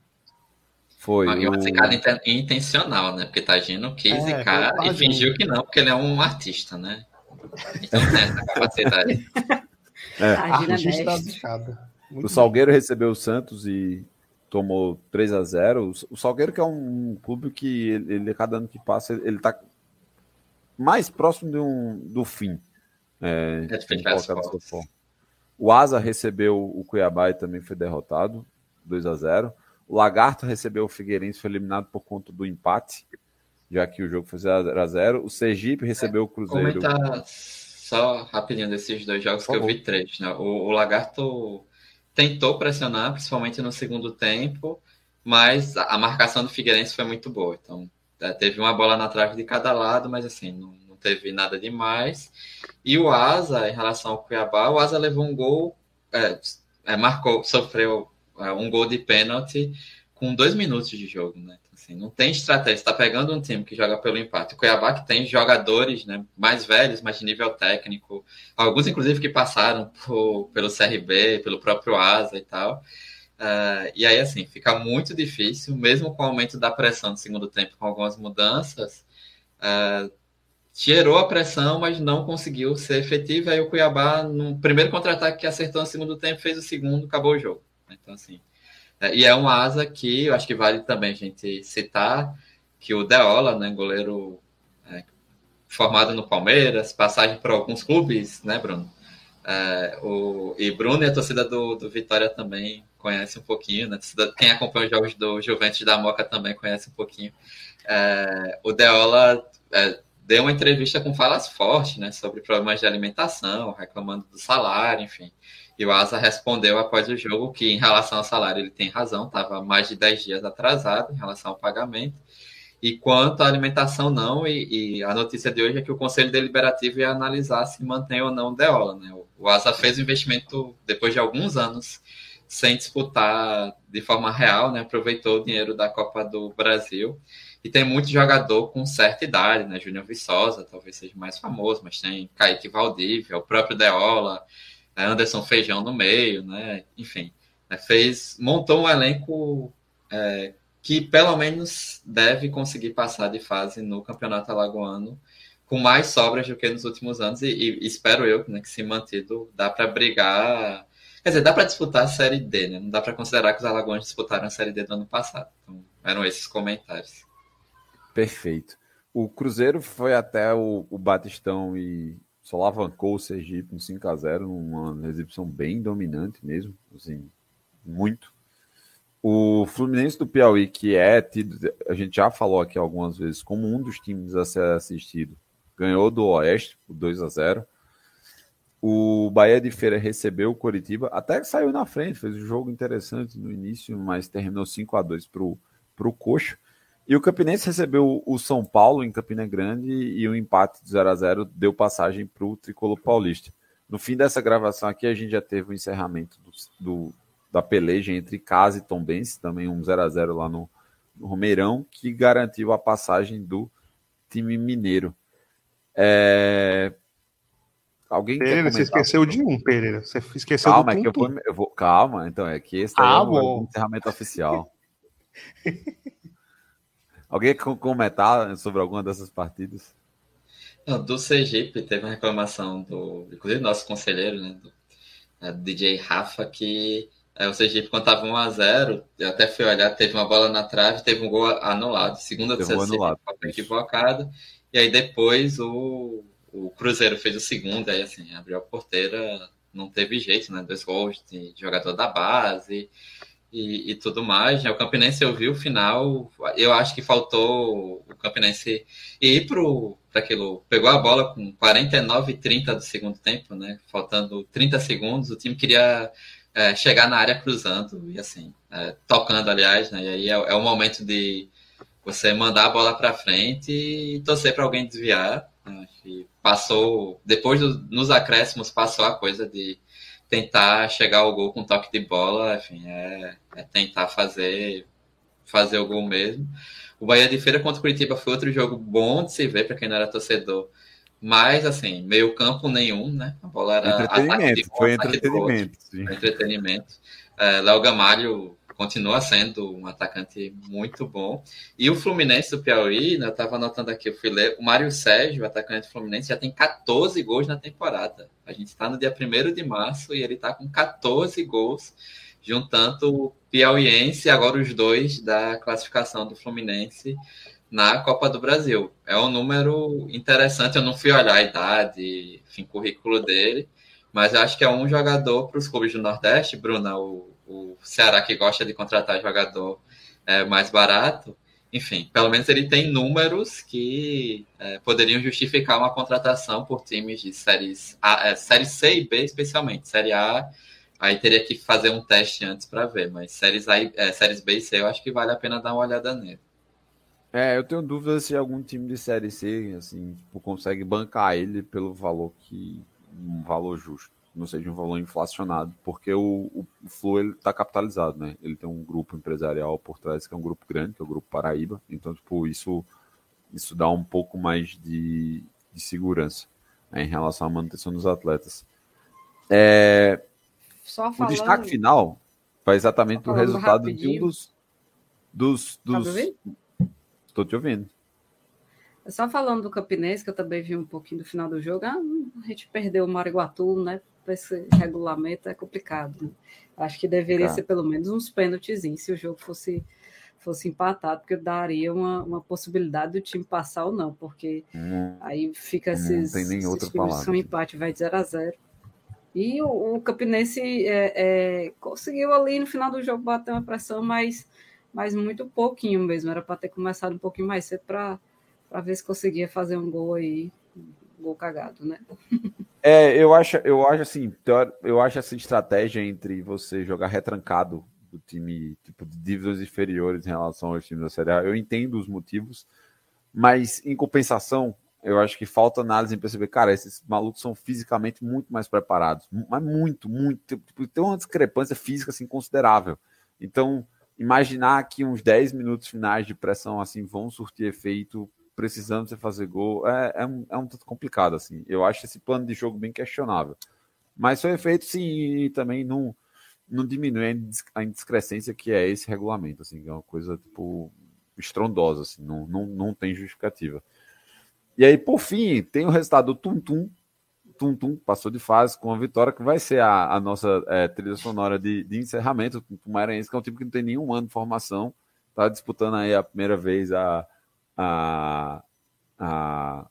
Foi. Uma, o... uma zicada intencional, né? Porque Tagino quis é, zicar e fingiu que não, porque ele é um artista, né? Então tem essa capacidade. É. Artista da zicada. o Salgueiro recebeu o Santos e tomou 3 a 0 O Salgueiro, que é um clube que ele, ele cada ano que passa, ele está mais próximo de um, do fim. É, é o Asa recebeu o Cuiabá e também foi derrotado, 2 a 0 O Lagarto recebeu o Figueirense, foi eliminado por conta do empate, já que o jogo foi 0 a 0 O Sergipe recebeu o Cruzeiro. Comentar só rapidinho desses dois jogos que eu vi três. Né? O, o Lagarto tentou pressionar, principalmente no segundo tempo, mas a marcação do Figueirense foi muito boa. Então, é, teve uma bola na trave de cada lado, mas assim, não teve nada demais. E o Asa, em relação ao Cuiabá, o Asa levou um gol, é, é, marcou, sofreu é, um gol de pênalti com dois minutos de jogo, né? Então, assim, não tem estratégia. Está pegando um time que joga pelo empate. O Cuiabá que tem jogadores né, mais velhos, mas de nível técnico. Alguns, inclusive, que passaram por, pelo CRB, pelo próprio Asa e tal. Uh, e aí, assim, fica muito difícil, mesmo com o aumento da pressão no segundo tempo, com algumas mudanças, uh, gerou a pressão, mas não conseguiu ser efetivo. Aí o Cuiabá, no primeiro contra-ataque que acertou no segundo tempo, fez o segundo, acabou o jogo. Então, assim, é, e é um asa que eu acho que vale também a gente citar que o Deola, né, goleiro é, formado no Palmeiras, passagem por alguns clubes, né, Bruno? É, o, e Bruno e a torcida do, do Vitória também conhece um pouquinho, né? Quem acompanha os jogos do Juventus da Moca também conhece um pouquinho. É, o Deola é, deu uma entrevista com falas fortes, né, sobre problemas de alimentação, reclamando do salário, enfim. E o Asa respondeu após o jogo que, em relação ao salário, ele tem razão, estava mais de 10 dias atrasado em relação ao pagamento. E quanto à alimentação, não. E, e, a notícia de hoje é que o Conselho Deliberativo ia analisar se mantém ou não o Deola. Né? O Asa fez o investimento depois de alguns anos sem disputar de forma real, né? aproveitou o dinheiro da Copa do Brasil. E tem muito jogador com certa idade, né? Júnior Viçosa, talvez seja mais famoso, mas tem Kaique Valdívia, o próprio Deola, né, Anderson Feijão no meio, né? Enfim, né? fez, montou um elenco é, que pelo menos deve conseguir passar de fase no Campeonato Alagoano com mais sobras do que nos últimos anos e, e espero eu né, que se mantido dá para brigar, quer dizer, dá para disputar a Série D, né? Não dá para considerar que os Alagoanos disputaram a Série D do ano passado. Então, eram esses comentários. Perfeito. O Cruzeiro foi até o, o Batistão e só alavancou o Sergipe um 5 a 0 uma exibição bem dominante mesmo, assim, muito. O Fluminense do Piauí, que é tido, a gente já falou aqui algumas vezes, como um dos times a ser assistido, ganhou do Oeste por 2 a 0 O Bahia de Feira recebeu o Coritiba, até que saiu na frente, fez um jogo interessante no início, mas terminou 5 a 2 para o Coxa. E o Campinense recebeu o São Paulo em Campina Grande e o um empate de 0 a 0 deu passagem para o Tricolor Paulista. No fim dessa gravação aqui, a gente já teve o encerramento do, do da peleja entre Casa e Tombense, também um 0 a 0 lá no, no Romeirão, que garantiu a passagem do time mineiro. É... Alguém Pereira, você esqueceu de um, Pereira. Você esqueceu calma, do é que eu, vou, eu vou, Calma, então é que esse ah, é o encerramento oficial. *laughs* Alguém quer comentar sobre alguma dessas partidas? Não, do Sergipe teve uma reclamação do, inclusive nosso conselheiro, né, do é, DJ Rafa, que é, o Sergipe quando estava 1x0, eu até fui olhar, teve uma bola na trave, teve um gol anulado, segunda do Sergipe, anulado, equivocada, e aí depois o, o Cruzeiro fez o segundo, aí assim, abriu a porteira, não teve jeito, né, dois gols de jogador da base, e, e, tudo mais. Né? O Campinense eu vi o final, eu acho que faltou o Campinense ir para aquilo. Pegou a bola com 49 e 30 do segundo tempo, né? Faltando 30 segundos, o time queria é, chegar na área cruzando e assim, é, tocando, aliás, né? E aí é, é o momento de você mandar a bola para frente e torcer para alguém desviar. Né? passou, depois do, nos acréscimos, passou a coisa de tentar chegar ao gol com toque de bola, enfim, é, é tentar fazer fazer o gol mesmo. O Bahia de Feira contra o Curitiba foi outro jogo bom de se ver para quem não era torcedor. Mas, assim, meio campo nenhum, né? A bola era. Entretenimento, foi entretenimento. Foi entretenimento. É, Léo Gamalho continua sendo um atacante muito bom. E o Fluminense do Piauí, né, eu estava anotando aqui, eu fui ler, o Mário Sérgio, atacante do Fluminense, já tem 14 gols na temporada. A gente está no dia 1 de março e ele está com 14 gols, juntando o Piauiense e agora os dois da classificação do Fluminense na Copa do Brasil. É um número interessante, eu não fui olhar a idade, enfim, currículo dele, mas acho que é um jogador para os clubes do Nordeste, Bruna, o o Ceará que gosta de contratar jogador é, mais barato, enfim, pelo menos ele tem números que é, poderiam justificar uma contratação por times de séries A, é, série C e B, especialmente. Série A, aí teria que fazer um teste antes para ver, mas séries, A, é, séries B e C eu acho que vale a pena dar uma olhada nele. É, eu tenho dúvidas se algum time de série C, assim, tipo, consegue bancar ele pelo valor que. um valor justo não seja um valor inflacionado, porque o, o, Flu está capitalizado, né? Ele tem um grupo empresarial por trás que é um grupo grande, que é o grupo Paraíba, então tipo isso isso dá um pouco mais de, de segurança né, em relação à manutenção dos atletas. É, falando... O destaque final foi exatamente o resultado rapidinho. de um dos dos, dos... Tá Estou te ouvindo. Só falando do Campinense, que eu também vi um pouquinho do final do jogo, ah, a gente perdeu o Mariguatu, né? Esse regulamento é complicado. Né? Acho que deveria ser pelo menos uns pênaltis se o jogo fosse fosse empatado, porque daria uma, uma possibilidade do time passar ou não, porque hum, aí fica esses, não tem nem outra palavra. um empate, vai de 0 a 0 E o, o Campinense é, é, conseguiu ali no final do jogo bater uma pressão, mas, mas muito pouquinho mesmo. Era para ter começado um pouquinho mais cedo para ver se conseguia fazer um gol aí, gol cagado, né? É, eu acho, eu acho assim, eu acho essa estratégia entre você jogar retrancado do time tipo de dívidas inferiores em relação aos times da Série A, eu entendo os motivos, mas em compensação, eu acho que falta análise em perceber, cara, esses malucos são fisicamente muito mais preparados, mas muito, muito, tipo, tem uma discrepância física assim considerável. Então, imaginar que uns 10 minutos finais de pressão assim vão surtir efeito precisando você fazer gol, é, é, um, é um tanto complicado, assim. Eu acho esse plano de jogo bem questionável. Mas foi feito, sim, e também não, não diminui a indiscrescência que é esse regulamento, assim, é uma coisa, tipo, estrondosa, assim, não, não, não tem justificativa. E aí, por fim, tem o resultado do Tum Tum, Tum Tum passou de fase com a vitória que vai ser a, a nossa é, trilha sonora de, de encerramento. O Maranhense, que é um time que não tem nenhum ano de formação, está disputando aí a primeira vez a, a, a,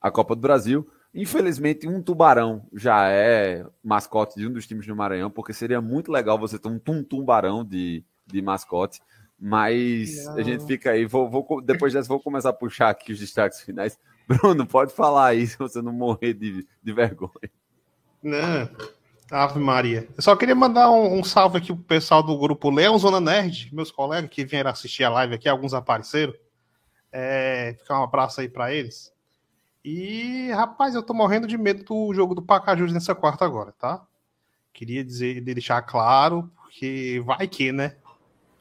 a Copa do Brasil. Infelizmente, um tubarão já é mascote de um dos times do Maranhão, porque seria muito legal você ter um tum-tumbarão de, de mascote. Mas Não. a gente fica aí. Vou, vou, depois dessa, vou começar a puxar aqui os destaques finais. *laughs* Bruno, pode falar aí se você não morrer de, de vergonha. Não. Ave Maria. Eu só queria mandar um, um, salve aqui pro pessoal do grupo Leão Zona Nerd, meus colegas que vieram assistir a live aqui, alguns apareceram. É, ficar um abraço aí para eles. E, rapaz, eu tô morrendo de medo do jogo do Pacajus nessa quarta agora, tá? Queria dizer, deixar claro, porque vai que, né?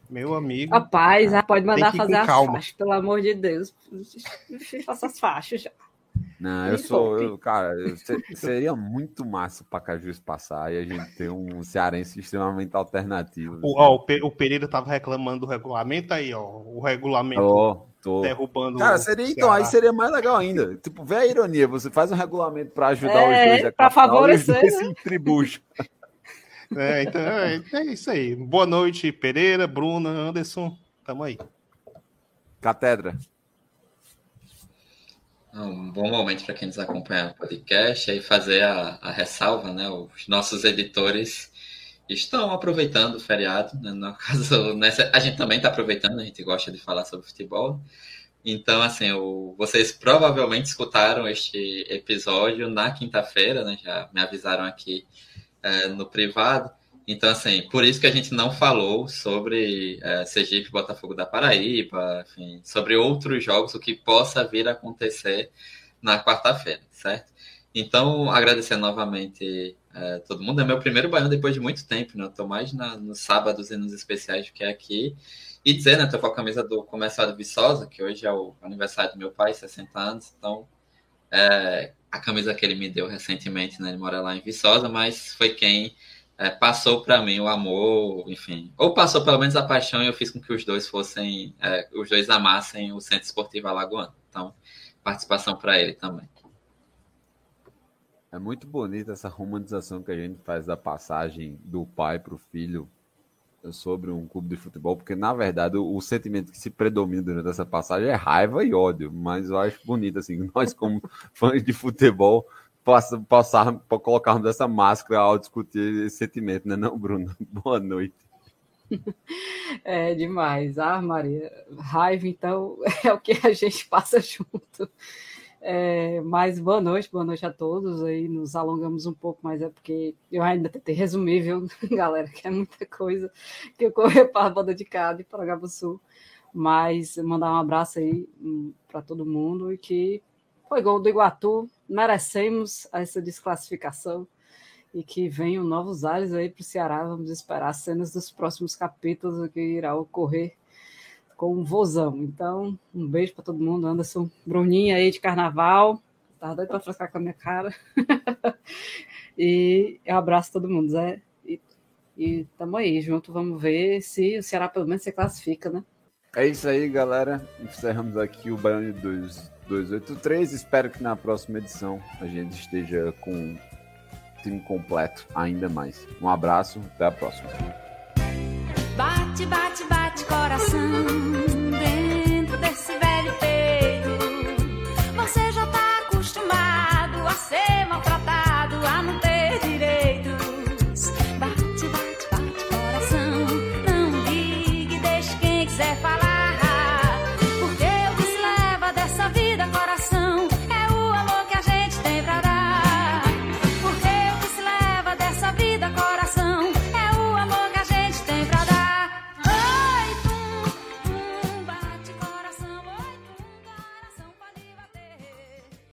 Meu amigo. Rapaz, pode mandar fazer as faixas, pelo amor de Deus. *laughs* Faça as faixas já. Não, eu sou, eu, cara, eu, seria muito massa o Pacajus passar e a gente ter um cearense extremamente alternativo. O, ó, o, Pereira tava reclamando do regulamento aí, ó. O regulamento oh, tô. derrubando. Cara, seria então, aí seria mais legal ainda. Tipo, vê a ironia, você faz um regulamento para ajudar é, os dois a pra favorecer, os dois né? *laughs* É, então, é, é isso aí. Boa noite, Pereira, Bruna, Anderson. Tamo aí. Catedra. Um bom momento para quem nos acompanha no podcast e fazer a, a, ressalva, né? Os nossos editores estão aproveitando o feriado. Né? No *laughs* caso, nessa, a gente também está aproveitando, a gente gosta de falar sobre futebol. Então, assim, o, vocês provavelmente escutaram este episódio na quinta-feira, né? Já me avisaram aqui é, no privado. Então, assim, por isso que a gente não falou sobre é, Sergipe, Botafogo da Paraíba, enfim, sobre outros jogos, o que possa vir a acontecer na quarta-feira, certo? Então, agradecer novamente é, todo mundo. É meu primeiro banho depois de muito tempo, né? Eu tô mais na, nos sábados e nos especiais do que aqui. E dizer, né? Tô com a camisa do Comercial de Viçosa, que hoje é o aniversário do meu pai, 60 anos. Então, é, a camisa que ele me deu recentemente, né? Ele mora lá em Viçosa, mas foi quem é, passou para mim o amor, enfim, ou passou pelo menos a paixão e eu fiz com que os dois fossem, é, os dois amassem o Centro Esportivo Alagoano. Então, participação para ele também. É muito bonita essa romantização que a gente faz da passagem do pai para o filho sobre um clube de futebol, porque na verdade o, o, sentimento que se predomina durante essa passagem é raiva e ódio, mas eu acho bonito assim, *laughs* nós como fãs de futebol passar, colocarmos essa máscara ao discutir esse sentimento, né, não, Bruno? *laughs* Boa noite. *laughs* É demais. Ah, Maria, raiva, então, *laughs* é o que a gente passa junto. É, mas boa noite, boa noite a todos. Aí nos alongamos um pouco, mas é porque eu ainda tentei resumir, viu, galera, que é muita coisa que eu corri para a banda de cá, de Paragaba Sul. Mas mandar um abraço aí hum, para todo mundo e que foi gol do Iguatu, merecemos essa desclassificação e que venham novos ares aí para o Ceará. Vamos esperar as cenas dos próximos capítulos que irá ocorrer com o Vozão. Então, um beijo para todo mundo. Anderson, Bruninha aí de carnaval. Tá doido para frescar com a minha cara. *laughs* e um abraço todo mundo, Zé. E, e tamo aí junto. Vamos ver se o Ceará pelo menos se classifica, né? É isso aí, galera. Encerramos aqui o Baiano 283. Espero que na próxima edição a gente esteja com o time completo ainda mais. Um abraço, até a próxima. Bate, bate, bate coração